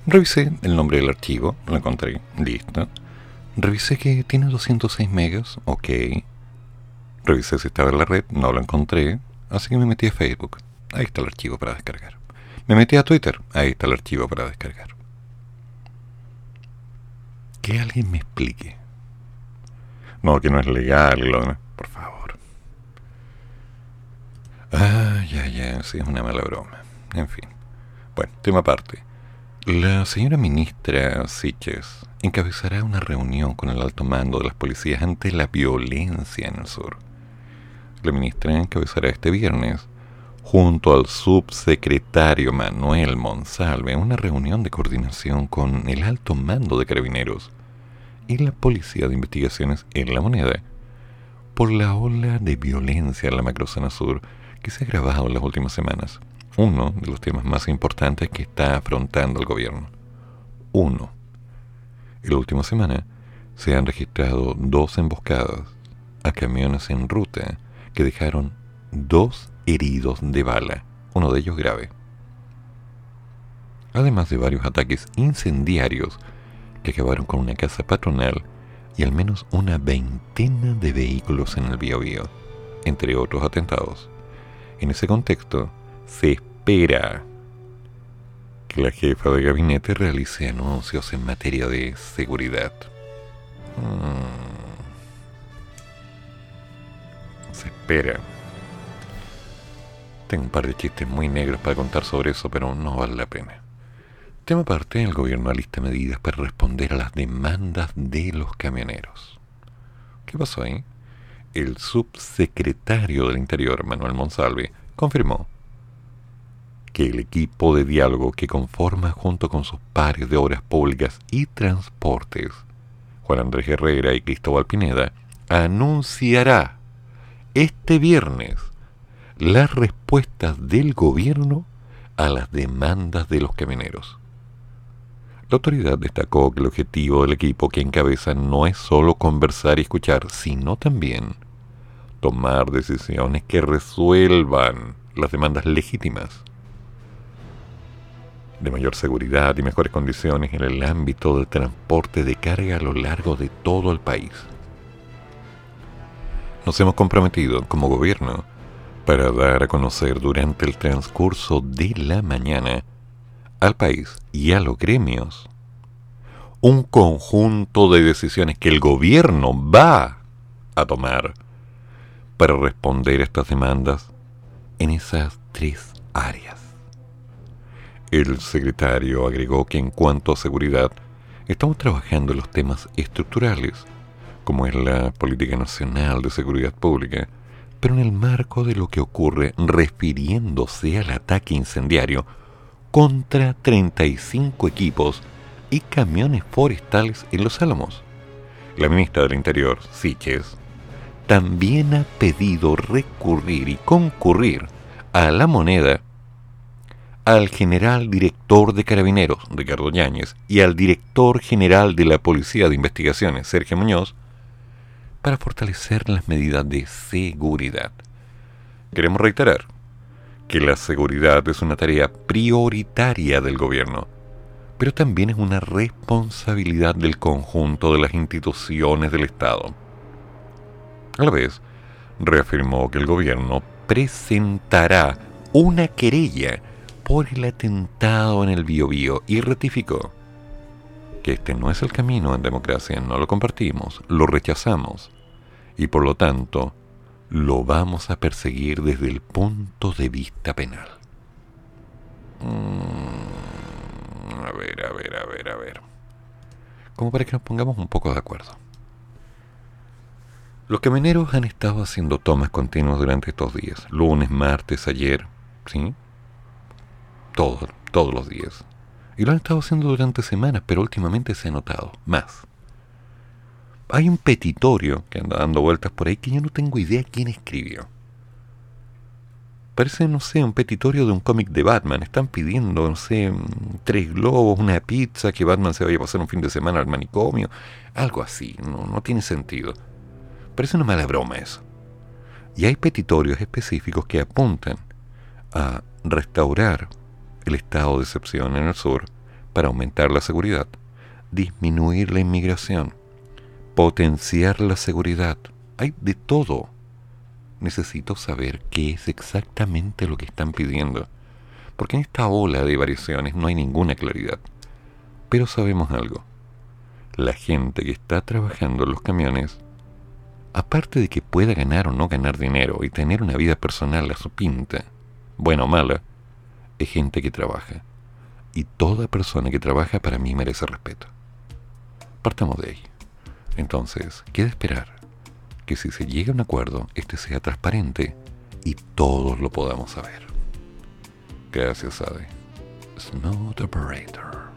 Revisé el nombre del archivo, lo encontré, listo. Revisé que tiene 206 megas, ok. Revisé si estaba en la red, no lo encontré, así que me metí a Facebook. Ahí está el archivo para descargar. Me metí a Twitter, ahí está el archivo para descargar. Que alguien me explique. No, que no es legal, por favor. Ah, ya, ya, sí, es una mala broma. En fin. Bueno, tema aparte. La señora ministra Siches encabezará una reunión con el alto mando de las policías ante la violencia en el sur. La ministra encabezará este viernes, junto al subsecretario Manuel Monsalve, una reunión de coordinación con el alto mando de carabineros y la Policía de Investigaciones en la Moneda por la ola de violencia en la macrozona sur que se ha agravado en las últimas semanas. Uno de los temas más importantes que está afrontando el gobierno. Uno. En la última semana se han registrado dos emboscadas a camiones en ruta que dejaron dos heridos de bala, uno de ellos grave. Además de varios ataques incendiarios que acabaron con una casa patronal y al menos una veintena de vehículos en el Biobío, entre otros atentados. En ese contexto, se espera que la jefa de gabinete realice anuncios en materia de seguridad. Hmm. Se espera. Tengo un par de chistes muy negros para contar sobre eso, pero no vale la pena. Tema aparte, el gobierno alista medidas para responder a las demandas de los camioneros. ¿Qué pasó ahí? El subsecretario del Interior, Manuel Monsalve, confirmó que el equipo de diálogo que conforma junto con sus pares de obras públicas y transportes, Juan Andrés Herrera y Cristóbal Pineda, anunciará este viernes las respuestas del gobierno a las demandas de los camioneros. La autoridad destacó que el objetivo del equipo que encabeza no es solo conversar y escuchar, sino también tomar decisiones que resuelvan las demandas legítimas de mayor seguridad y mejores condiciones en el ámbito del transporte de carga a lo largo de todo el país. Nos hemos comprometido como gobierno para dar a conocer durante el transcurso de la mañana al país y a los gremios un conjunto de decisiones que el gobierno va a tomar para responder a estas demandas en esas tres áreas. El secretario agregó que en cuanto a seguridad, estamos trabajando en los temas estructurales, como es la Política Nacional de Seguridad Pública, pero en el marco de lo que ocurre refiriéndose al ataque incendiario contra 35 equipos y camiones forestales en Los Álamos. La ministra del Interior, Siches, también ha pedido recurrir y concurrir a la moneda al general director de Carabineros, Ricardo Yáñez, y al director general de la Policía de Investigaciones, Sergio Muñoz, para fortalecer las medidas de seguridad. Queremos reiterar que la seguridad es una tarea prioritaria del gobierno, pero también es una responsabilidad del conjunto de las instituciones del Estado. A la vez, reafirmó que el gobierno presentará una querella por el atentado en el Biobío y ratificó que este no es el camino en democracia, no lo compartimos, lo rechazamos y por lo tanto lo vamos a perseguir desde el punto de vista penal. Mm, a ver, a ver, a ver, a ver. Como para que nos pongamos un poco de acuerdo. Los camioneros han estado haciendo tomas continuas durante estos días, lunes, martes, ayer, ¿sí? Todos, todos los días. Y lo han estado haciendo durante semanas, pero últimamente se ha notado más hay un petitorio que anda dando vueltas por ahí que yo no tengo idea quién escribió. Parece, no sé, un petitorio de un cómic de Batman. Están pidiendo, no sé, tres globos, una pizza, que Batman se vaya a pasar un fin de semana al manicomio. Algo así, no, no tiene sentido. Parece una mala broma eso. Y hay petitorios específicos que apuntan a restaurar el estado de excepción en el sur para aumentar la seguridad, disminuir la inmigración, potenciar la seguridad. Hay de todo. Necesito saber qué es exactamente lo que están pidiendo, porque en esta ola de variaciones no hay ninguna claridad. Pero sabemos algo. La gente que está trabajando en los camiones, aparte de que pueda ganar o no ganar dinero y tener una vida personal a su pinta, buena o mala, es gente que trabaja. Y toda persona que trabaja para mí merece respeto. Partamos de ahí. Entonces, queda esperar que si se llega a un acuerdo, este sea transparente y todos lo podamos saber. Gracias, Ade. Smooth Operator.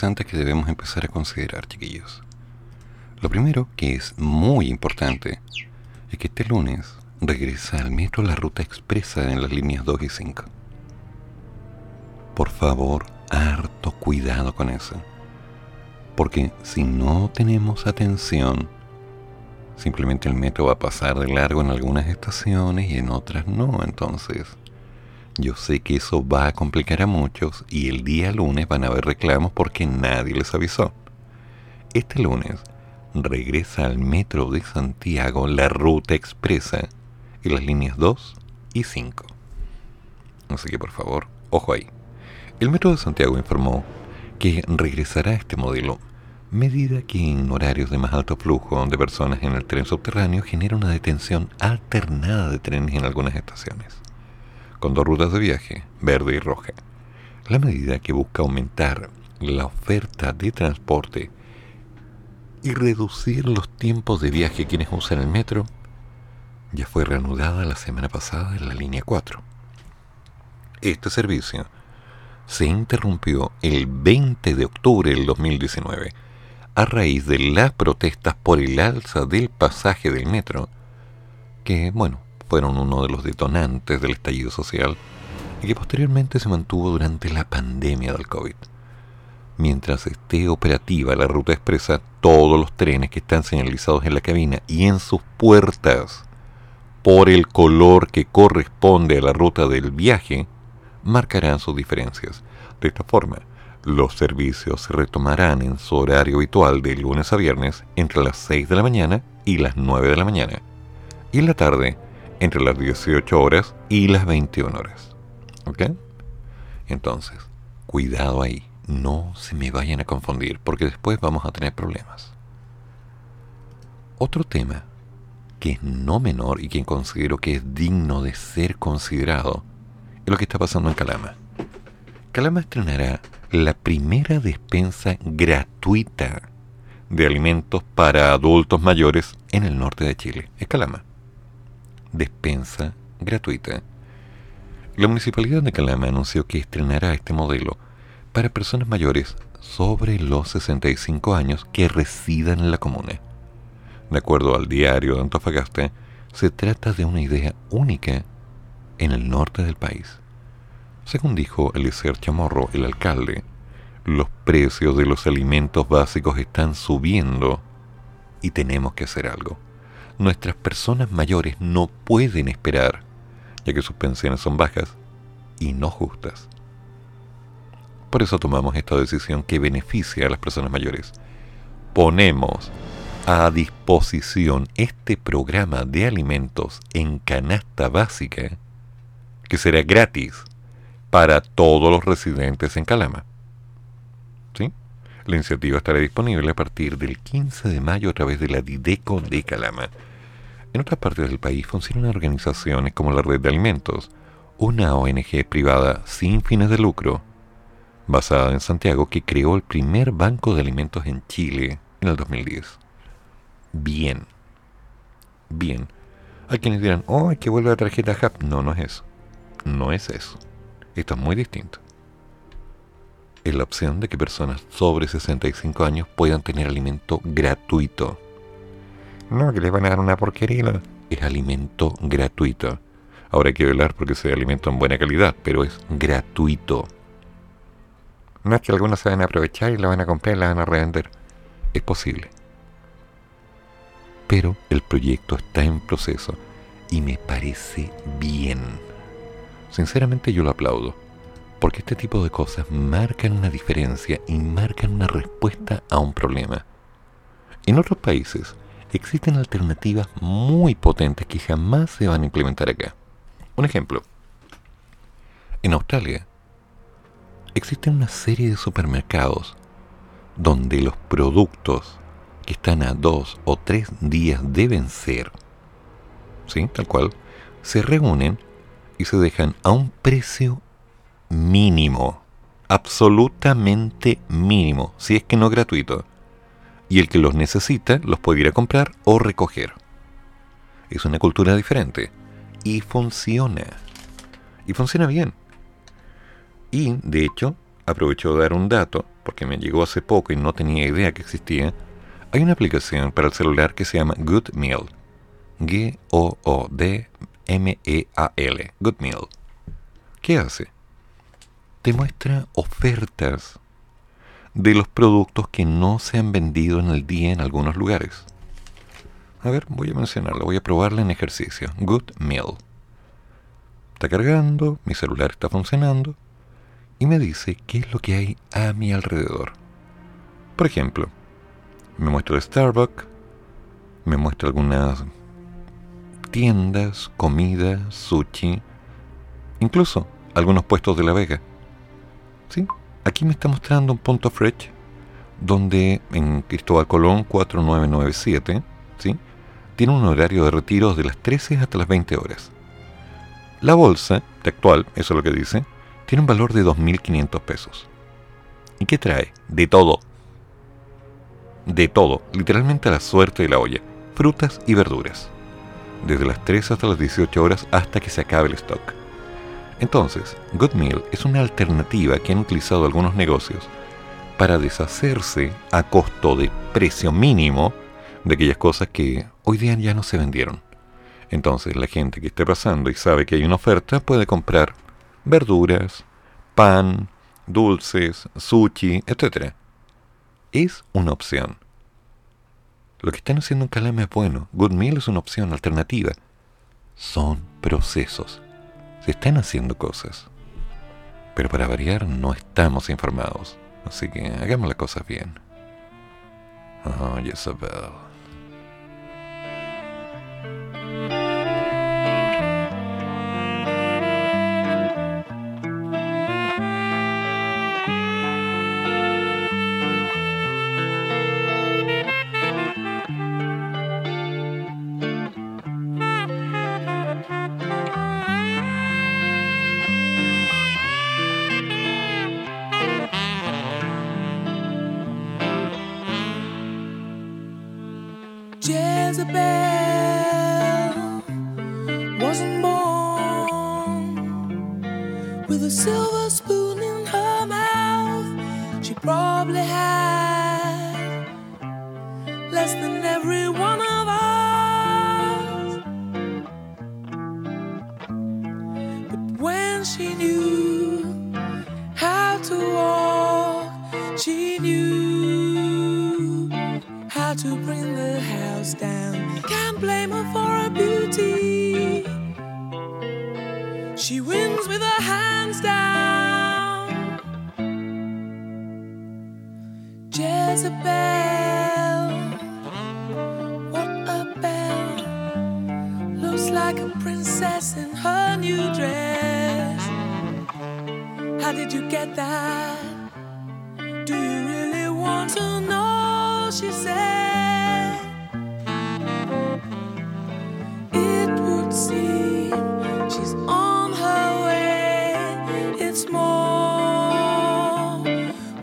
Interesantes que debemos empezar a considerar, chiquillos. Lo primero, que es muy importante, es que este lunes regresa al metro la ruta expresa en las líneas 2 y 5. Por favor, harto cuidado con eso. Porque si no tenemos atención, Simplemente el metro va a pasar de largo en algunas estaciones y en otras no. Entonces, yo sé que eso va a complicar a muchos y el día lunes van a haber reclamos porque nadie les avisó. Este lunes regresa al metro de Santiago la ruta expresa y las líneas 2 y 5. Así que por favor, ojo ahí. El metro de Santiago informó que regresará a este modelo medida que en horarios de más alto flujo de personas en el tren subterráneo genera una detención alternada de trenes en algunas estaciones, con dos rutas de viaje, verde y roja. La medida que busca aumentar la oferta de transporte y reducir los tiempos de viaje quienes usan el metro ya fue reanudada la semana pasada en la línea 4. Este servicio se interrumpió el 20 de octubre del 2019 a raíz de las protestas por el alza del pasaje del metro, que, bueno, fueron uno de los detonantes del estallido social y que posteriormente se mantuvo durante la pandemia del COVID. Mientras esté operativa la ruta expresa, todos los trenes que están señalizados en la cabina y en sus puertas por el color que corresponde a la ruta del viaje, marcarán sus diferencias. De esta forma, los servicios se retomarán en su horario habitual de lunes a viernes entre las 6 de la mañana y las 9 de la mañana. Y en la tarde entre las 18 horas y las 21 horas. ¿Ok? Entonces, cuidado ahí. No se me vayan a confundir porque después vamos a tener problemas. Otro tema que es no menor y que considero que es digno de ser considerado es lo que está pasando en Calama. Calama estrenará la primera despensa gratuita de alimentos para adultos mayores en el norte de Chile. Es Calama. Despensa gratuita. La municipalidad de Calama anunció que estrenará este modelo para personas mayores sobre los 65 años que residan en la comuna. De acuerdo al diario de Antofagasta, se trata de una idea única en el norte del país. Según dijo Eliezer Chamorro, el alcalde, los precios de los alimentos básicos están subiendo y tenemos que hacer algo. Nuestras personas mayores no pueden esperar, ya que sus pensiones son bajas y no justas. Por eso tomamos esta decisión que beneficia a las personas mayores. Ponemos a disposición este programa de alimentos en canasta básica que será gratis para todos los residentes en Calama. ¿Sí? La iniciativa estará disponible a partir del 15 de mayo a través de la Dideco de Calama. En otras partes del país funcionan organizaciones como la Red de Alimentos, una ONG privada sin fines de lucro, basada en Santiago, que creó el primer banco de alimentos en Chile en el 2010. Bien. Bien. Hay quienes dirán, oh, hay que vuelve la tarjeta HAP. No, no es eso. No es eso. Esto es muy distinto. Es la opción de que personas sobre 65 años puedan tener alimento gratuito. No, que les van a dar una porquería. Es alimento gratuito. Ahora hay que velar porque sea alimento en buena calidad, pero es gratuito. No es que algunos se van a aprovechar y la van a comprar y la van a revender. Es posible. Pero el proyecto está en proceso y me parece bien. Sinceramente yo lo aplaudo, porque este tipo de cosas marcan una diferencia y marcan una respuesta a un problema. En otros países existen alternativas muy potentes que jamás se van a implementar acá. Un ejemplo. En Australia existen una serie de supermercados donde los productos que están a dos o tres días de vencer, ¿sí? tal cual, se reúnen y se dejan a un precio mínimo, absolutamente mínimo, si es que no gratuito. Y el que los necesita los puede ir a comprar o recoger. Es una cultura diferente y funciona. Y funciona bien. Y, de hecho, aprovecho de dar un dato, porque me llegó hace poco y no tenía idea que existía. Hay una aplicación para el celular que se llama Good Meal. G-O-O-D M-E-A-L, Good Meal. ¿Qué hace? Te muestra ofertas de los productos que no se han vendido en el día en algunos lugares. A ver, voy a mencionarla, voy a probarla en ejercicio. Good Meal. Está cargando, mi celular está funcionando y me dice qué es lo que hay a mi alrededor. Por ejemplo, me muestra Starbucks, me muestra algunas tiendas, comida, sushi, incluso algunos puestos de La Vega. ¿Sí? Aquí me está mostrando un punto fresh donde en Cristóbal Colón 4997, ¿sí? tiene un horario de retiros de las 13 hasta las 20 horas. La bolsa, de actual, eso es lo que dice, tiene un valor de 2.500 pesos. ¿Y qué trae? De todo. De todo, literalmente la suerte de la olla. Frutas y verduras. Desde las 3 hasta las 18 horas hasta que se acabe el stock. Entonces, Good Meal es una alternativa que han utilizado algunos negocios para deshacerse a costo de precio mínimo de aquellas cosas que hoy día ya no se vendieron. Entonces la gente que esté pasando y sabe que hay una oferta puede comprar verduras, pan, dulces, sushi, etc. Es una opción. Lo que están haciendo en Calama es bueno. Good Meal es una opción alternativa. Son procesos. Se están haciendo cosas. Pero para variar no estamos informados. Así que hagamos las cosas bien. Oh, like a princess in her new dress. How did you get that? Do you really want to know? She said, It would seem she's on her way. It's more,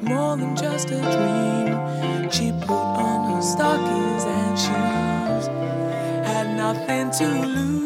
more than just a dream. She put on her stockings and shoes, had nothing to lose.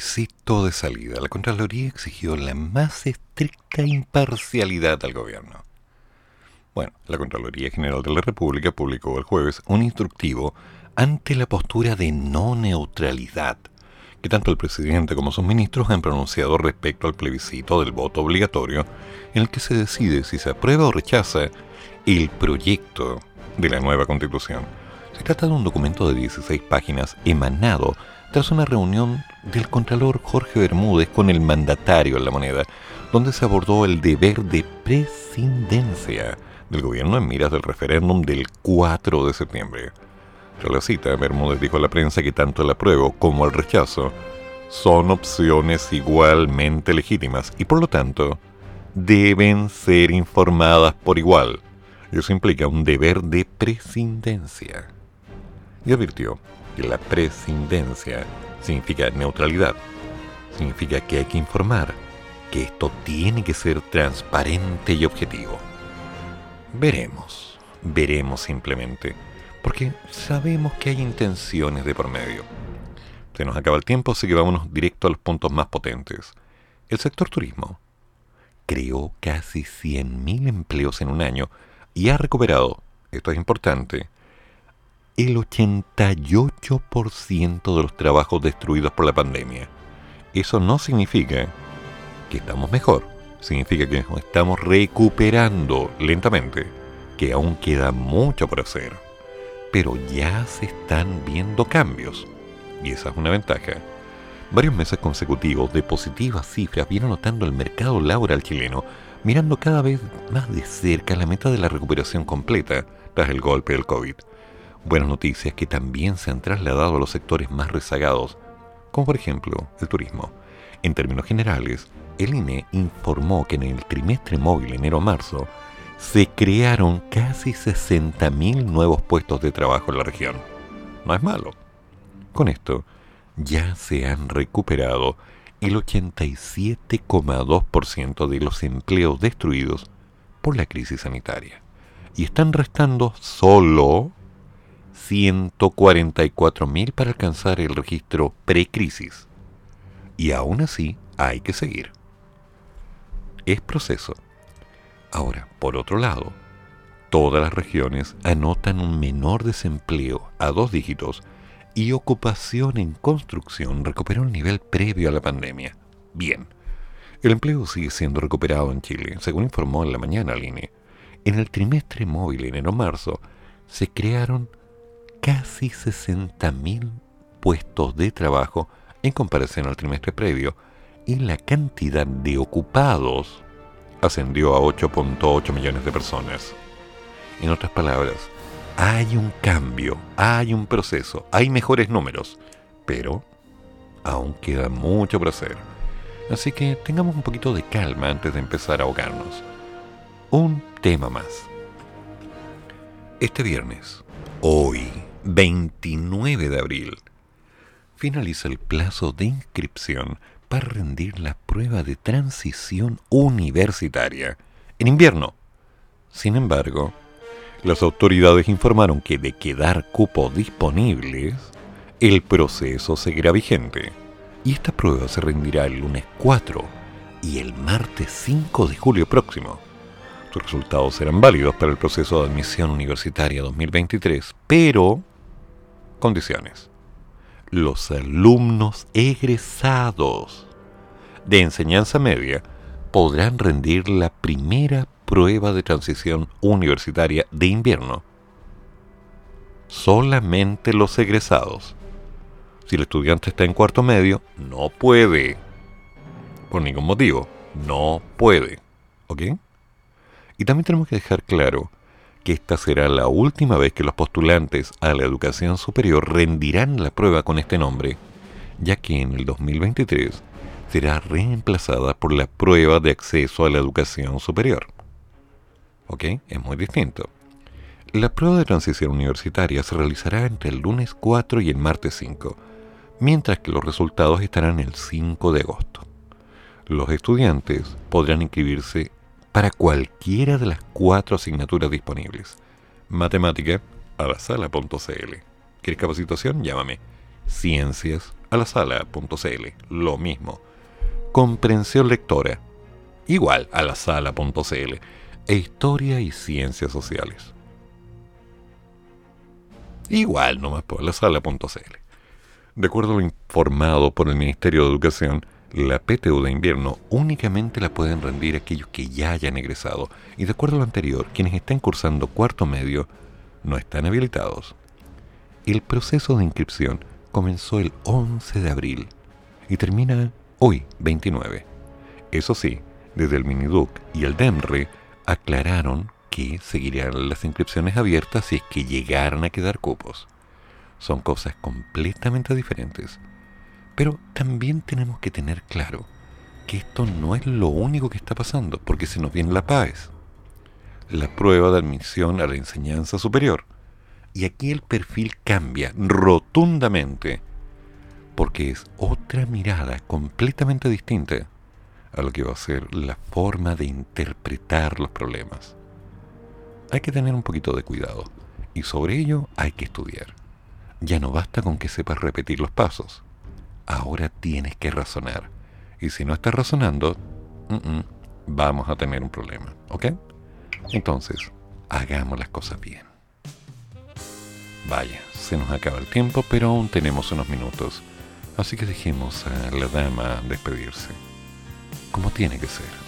Plebiscito de salida. La Contraloría exigió la más estricta imparcialidad al gobierno. Bueno, la Contraloría General de la República publicó el jueves un instructivo ante la postura de no neutralidad que tanto el presidente como sus ministros han pronunciado respecto al plebiscito del voto obligatorio en el que se decide si se aprueba o rechaza el proyecto de la nueva constitución. Se trata de un documento de 16 páginas emanado tras una reunión del Contralor Jorge Bermúdez con el mandatario en la moneda, donde se abordó el deber de presidencia del gobierno en miras del referéndum del 4 de septiembre. Tras la cita, Bermúdez dijo a la prensa que tanto el apruebo como el rechazo son opciones igualmente legítimas y por lo tanto deben ser informadas por igual. Y eso implica un deber de presidencia. Y advirtió que la presidencia significa neutralidad, significa que hay que informar, que esto tiene que ser transparente y objetivo. Veremos, veremos simplemente, porque sabemos que hay intenciones de por medio. Se nos acaba el tiempo, así que vámonos directo a los puntos más potentes. El sector turismo creó casi 100.000 empleos en un año y ha recuperado, esto es importante, el 88% de los trabajos destruidos por la pandemia. Eso no significa que estamos mejor, significa que estamos recuperando lentamente, que aún queda mucho por hacer, pero ya se están viendo cambios, y esa es una ventaja. Varios meses consecutivos de positivas cifras viene notando el mercado laboral chileno, mirando cada vez más de cerca la meta de la recuperación completa tras el golpe del COVID. Buenas noticias que también se han trasladado a los sectores más rezagados, como por ejemplo el turismo. En términos generales, el INE informó que en el trimestre móvil enero-marzo se crearon casi 60.000 nuevos puestos de trabajo en la región. No es malo. Con esto, ya se han recuperado el 87,2% de los empleos destruidos por la crisis sanitaria. Y están restando solo 144.000 para alcanzar el registro precrisis. Y aún así hay que seguir. Es proceso. Ahora, por otro lado, todas las regiones anotan un menor desempleo a dos dígitos y ocupación en construcción recuperó el nivel previo a la pandemia. Bien, el empleo sigue siendo recuperado en Chile, según informó en la mañana el. En el trimestre móvil enero-marzo se crearon casi 60.000 puestos de trabajo en comparación al trimestre previo y la cantidad de ocupados ascendió a 8.8 millones de personas. En otras palabras, hay un cambio, hay un proceso, hay mejores números, pero aún queda mucho por hacer. Así que tengamos un poquito de calma antes de empezar a ahogarnos. un tema más. Este viernes, hoy, 29 de abril, finaliza el plazo de inscripción para rendir la prueba de transición universitaria en invierno. Sin embargo, las autoridades informaron que de quedar cupos disponibles, el proceso seguirá vigente y esta prueba se rendirá el lunes 4 y el martes 5 de julio próximo. Sus resultados serán válidos para el proceso de admisión universitaria 2023, pero condiciones. Los alumnos egresados de enseñanza media podrán rendir la primera prueba de transición universitaria de invierno. Solamente los egresados. Si el estudiante está en cuarto medio, no puede. Por ningún motivo, no puede. ¿Ok? Y también tenemos que dejar claro que esta será la última vez que los postulantes a la educación superior rendirán la prueba con este nombre, ya que en el 2023 será reemplazada por la prueba de acceso a la educación superior. ¿Ok? Es muy distinto. La prueba de transición universitaria se realizará entre el lunes 4 y el martes 5, mientras que los resultados estarán el 5 de agosto. Los estudiantes podrán inscribirse para cualquiera de las cuatro asignaturas disponibles. Matemática a la sala.cl. ¿Quieres capacitación? Llámame. Ciencias a la sala.cl. Lo mismo. Comprensión lectora. Igual a la sala.cl e Historia y Ciencias Sociales. Igual nomás por la sala.cl. De acuerdo a lo informado por el Ministerio de Educación, la PTU de invierno únicamente la pueden rendir aquellos que ya hayan egresado y de acuerdo a lo anterior, quienes estén cursando cuarto medio no están habilitados. El proceso de inscripción comenzó el 11 de abril y termina hoy, 29. Eso sí, desde el Miniduc y el DEMRE aclararon que seguirían las inscripciones abiertas si es que llegaran a quedar cupos. Son cosas completamente diferentes. Pero también tenemos que tener claro que esto no es lo único que está pasando, porque se nos viene la paz. La prueba de admisión a la enseñanza superior. Y aquí el perfil cambia rotundamente, porque es otra mirada completamente distinta a lo que va a ser la forma de interpretar los problemas. Hay que tener un poquito de cuidado y sobre ello hay que estudiar. Ya no basta con que sepas repetir los pasos. Ahora tienes que razonar. Y si no estás razonando, vamos a tener un problema. ¿Ok? Entonces, hagamos las cosas bien. Vaya, se nos acaba el tiempo, pero aún tenemos unos minutos. Así que dejemos a la dama despedirse como tiene que ser.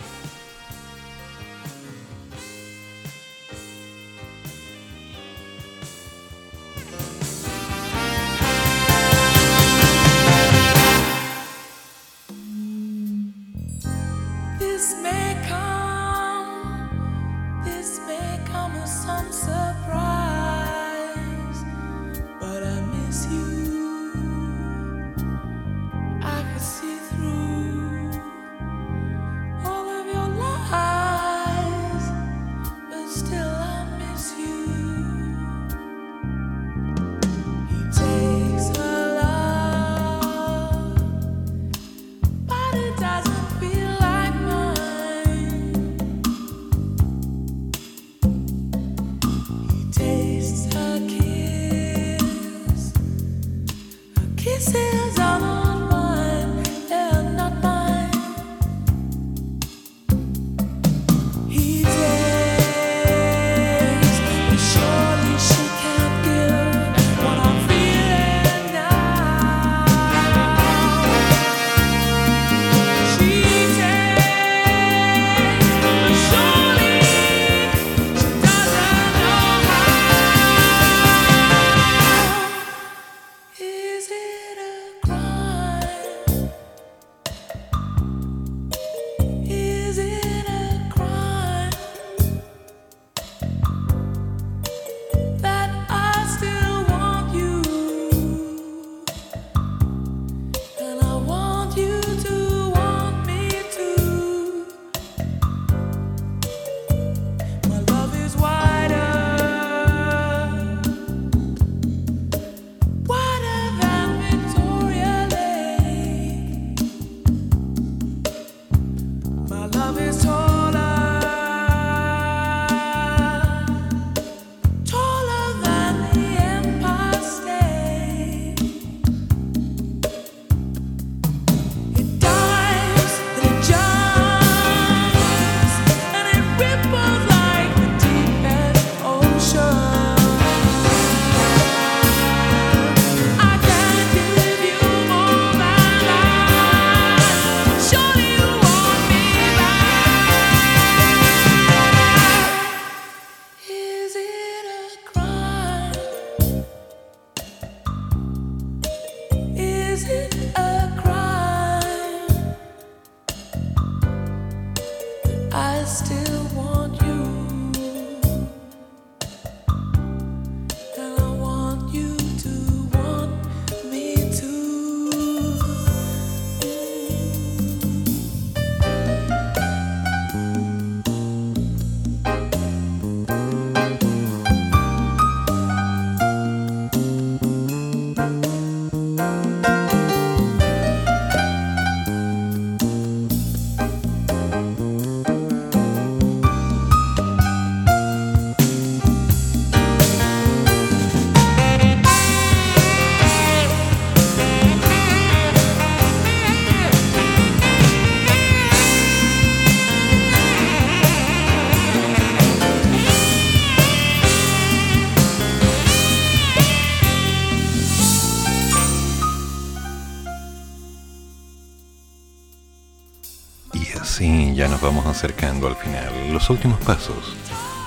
Acercando al final, los últimos pasos,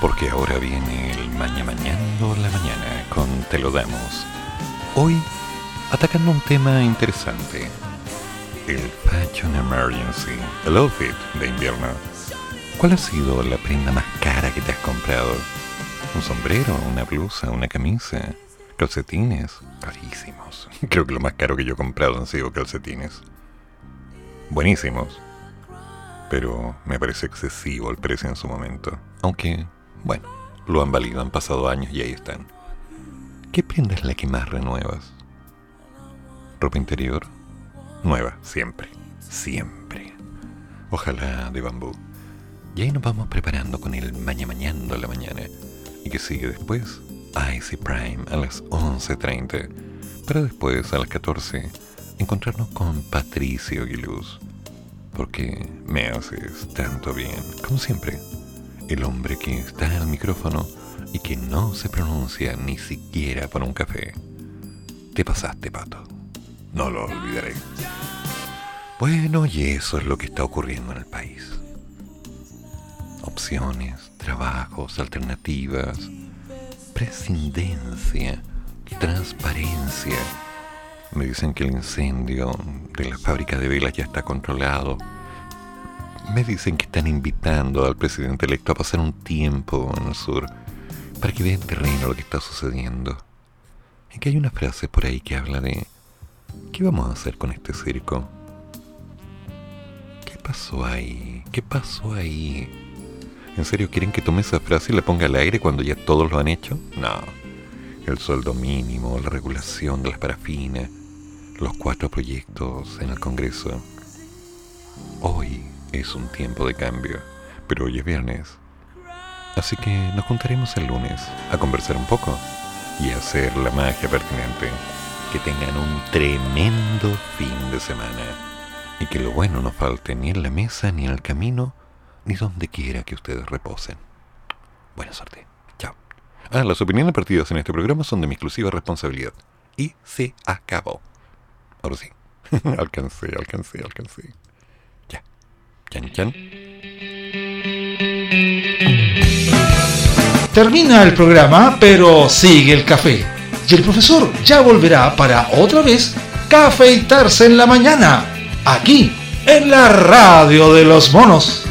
porque ahora viene el maña mañando la mañana con Te lo damos. Hoy atacando un tema interesante, el Fashion Emergency, el outfit de invierno. ¿Cuál ha sido la prenda más cara que te has comprado? ¿Un sombrero, una blusa, una camisa? ¿Calcetines? Carísimos. (laughs) Creo que lo más caro que yo he comprado han sido calcetines. Buenísimos. Pero me parece excesivo el precio en su momento. Aunque, bueno, lo han valido, han pasado años y ahí están. ¿Qué prenda es la que más renuevas? ¿Ropa interior? Nueva, siempre. Siempre. Ojalá de bambú. Y ahí nos vamos preparando con el maña mañando la mañana. ¿Y que sigue después? Icy Prime a las 11.30. Para después, a las 14, encontrarnos con Patricio Aguiluz. Porque me haces tanto bien, como siempre. El hombre que está al micrófono y que no se pronuncia ni siquiera por un café. Te pasaste, pato. No lo olvidaré. Bueno, y eso es lo que está ocurriendo en el país. Opciones, trabajos, alternativas, presidencia, transparencia. Me dicen que el incendio de la fábrica de velas ya está controlado. Me dicen que están invitando al presidente electo a pasar un tiempo en el sur para que vea en terreno lo que está sucediendo. Y que hay una frase por ahí que habla de ¿qué vamos a hacer con este circo? ¿Qué pasó ahí? ¿Qué pasó ahí? ¿En serio quieren que tome esa frase y la ponga al aire cuando ya todos lo han hecho? No. El sueldo mínimo, la regulación de las parafinas, los cuatro proyectos en el Congreso. Hoy es un tiempo de cambio, pero hoy es viernes. Así que nos juntaremos el lunes a conversar un poco y a hacer la magia pertinente. Que tengan un tremendo fin de semana y que lo bueno no falte ni en la mesa ni en el camino ni donde quiera que ustedes reposen. Buena suerte. Ah, las opiniones partidas en este programa son de mi exclusiva responsabilidad. Y se acabó. Ahora sí. (laughs) alcancé, alcancé, alcancé. Ya. Chan, chan. Termina el programa, pero sigue el café. Y el profesor ya volverá para otra vez cafeitarse en la mañana, aquí, en la radio de los monos.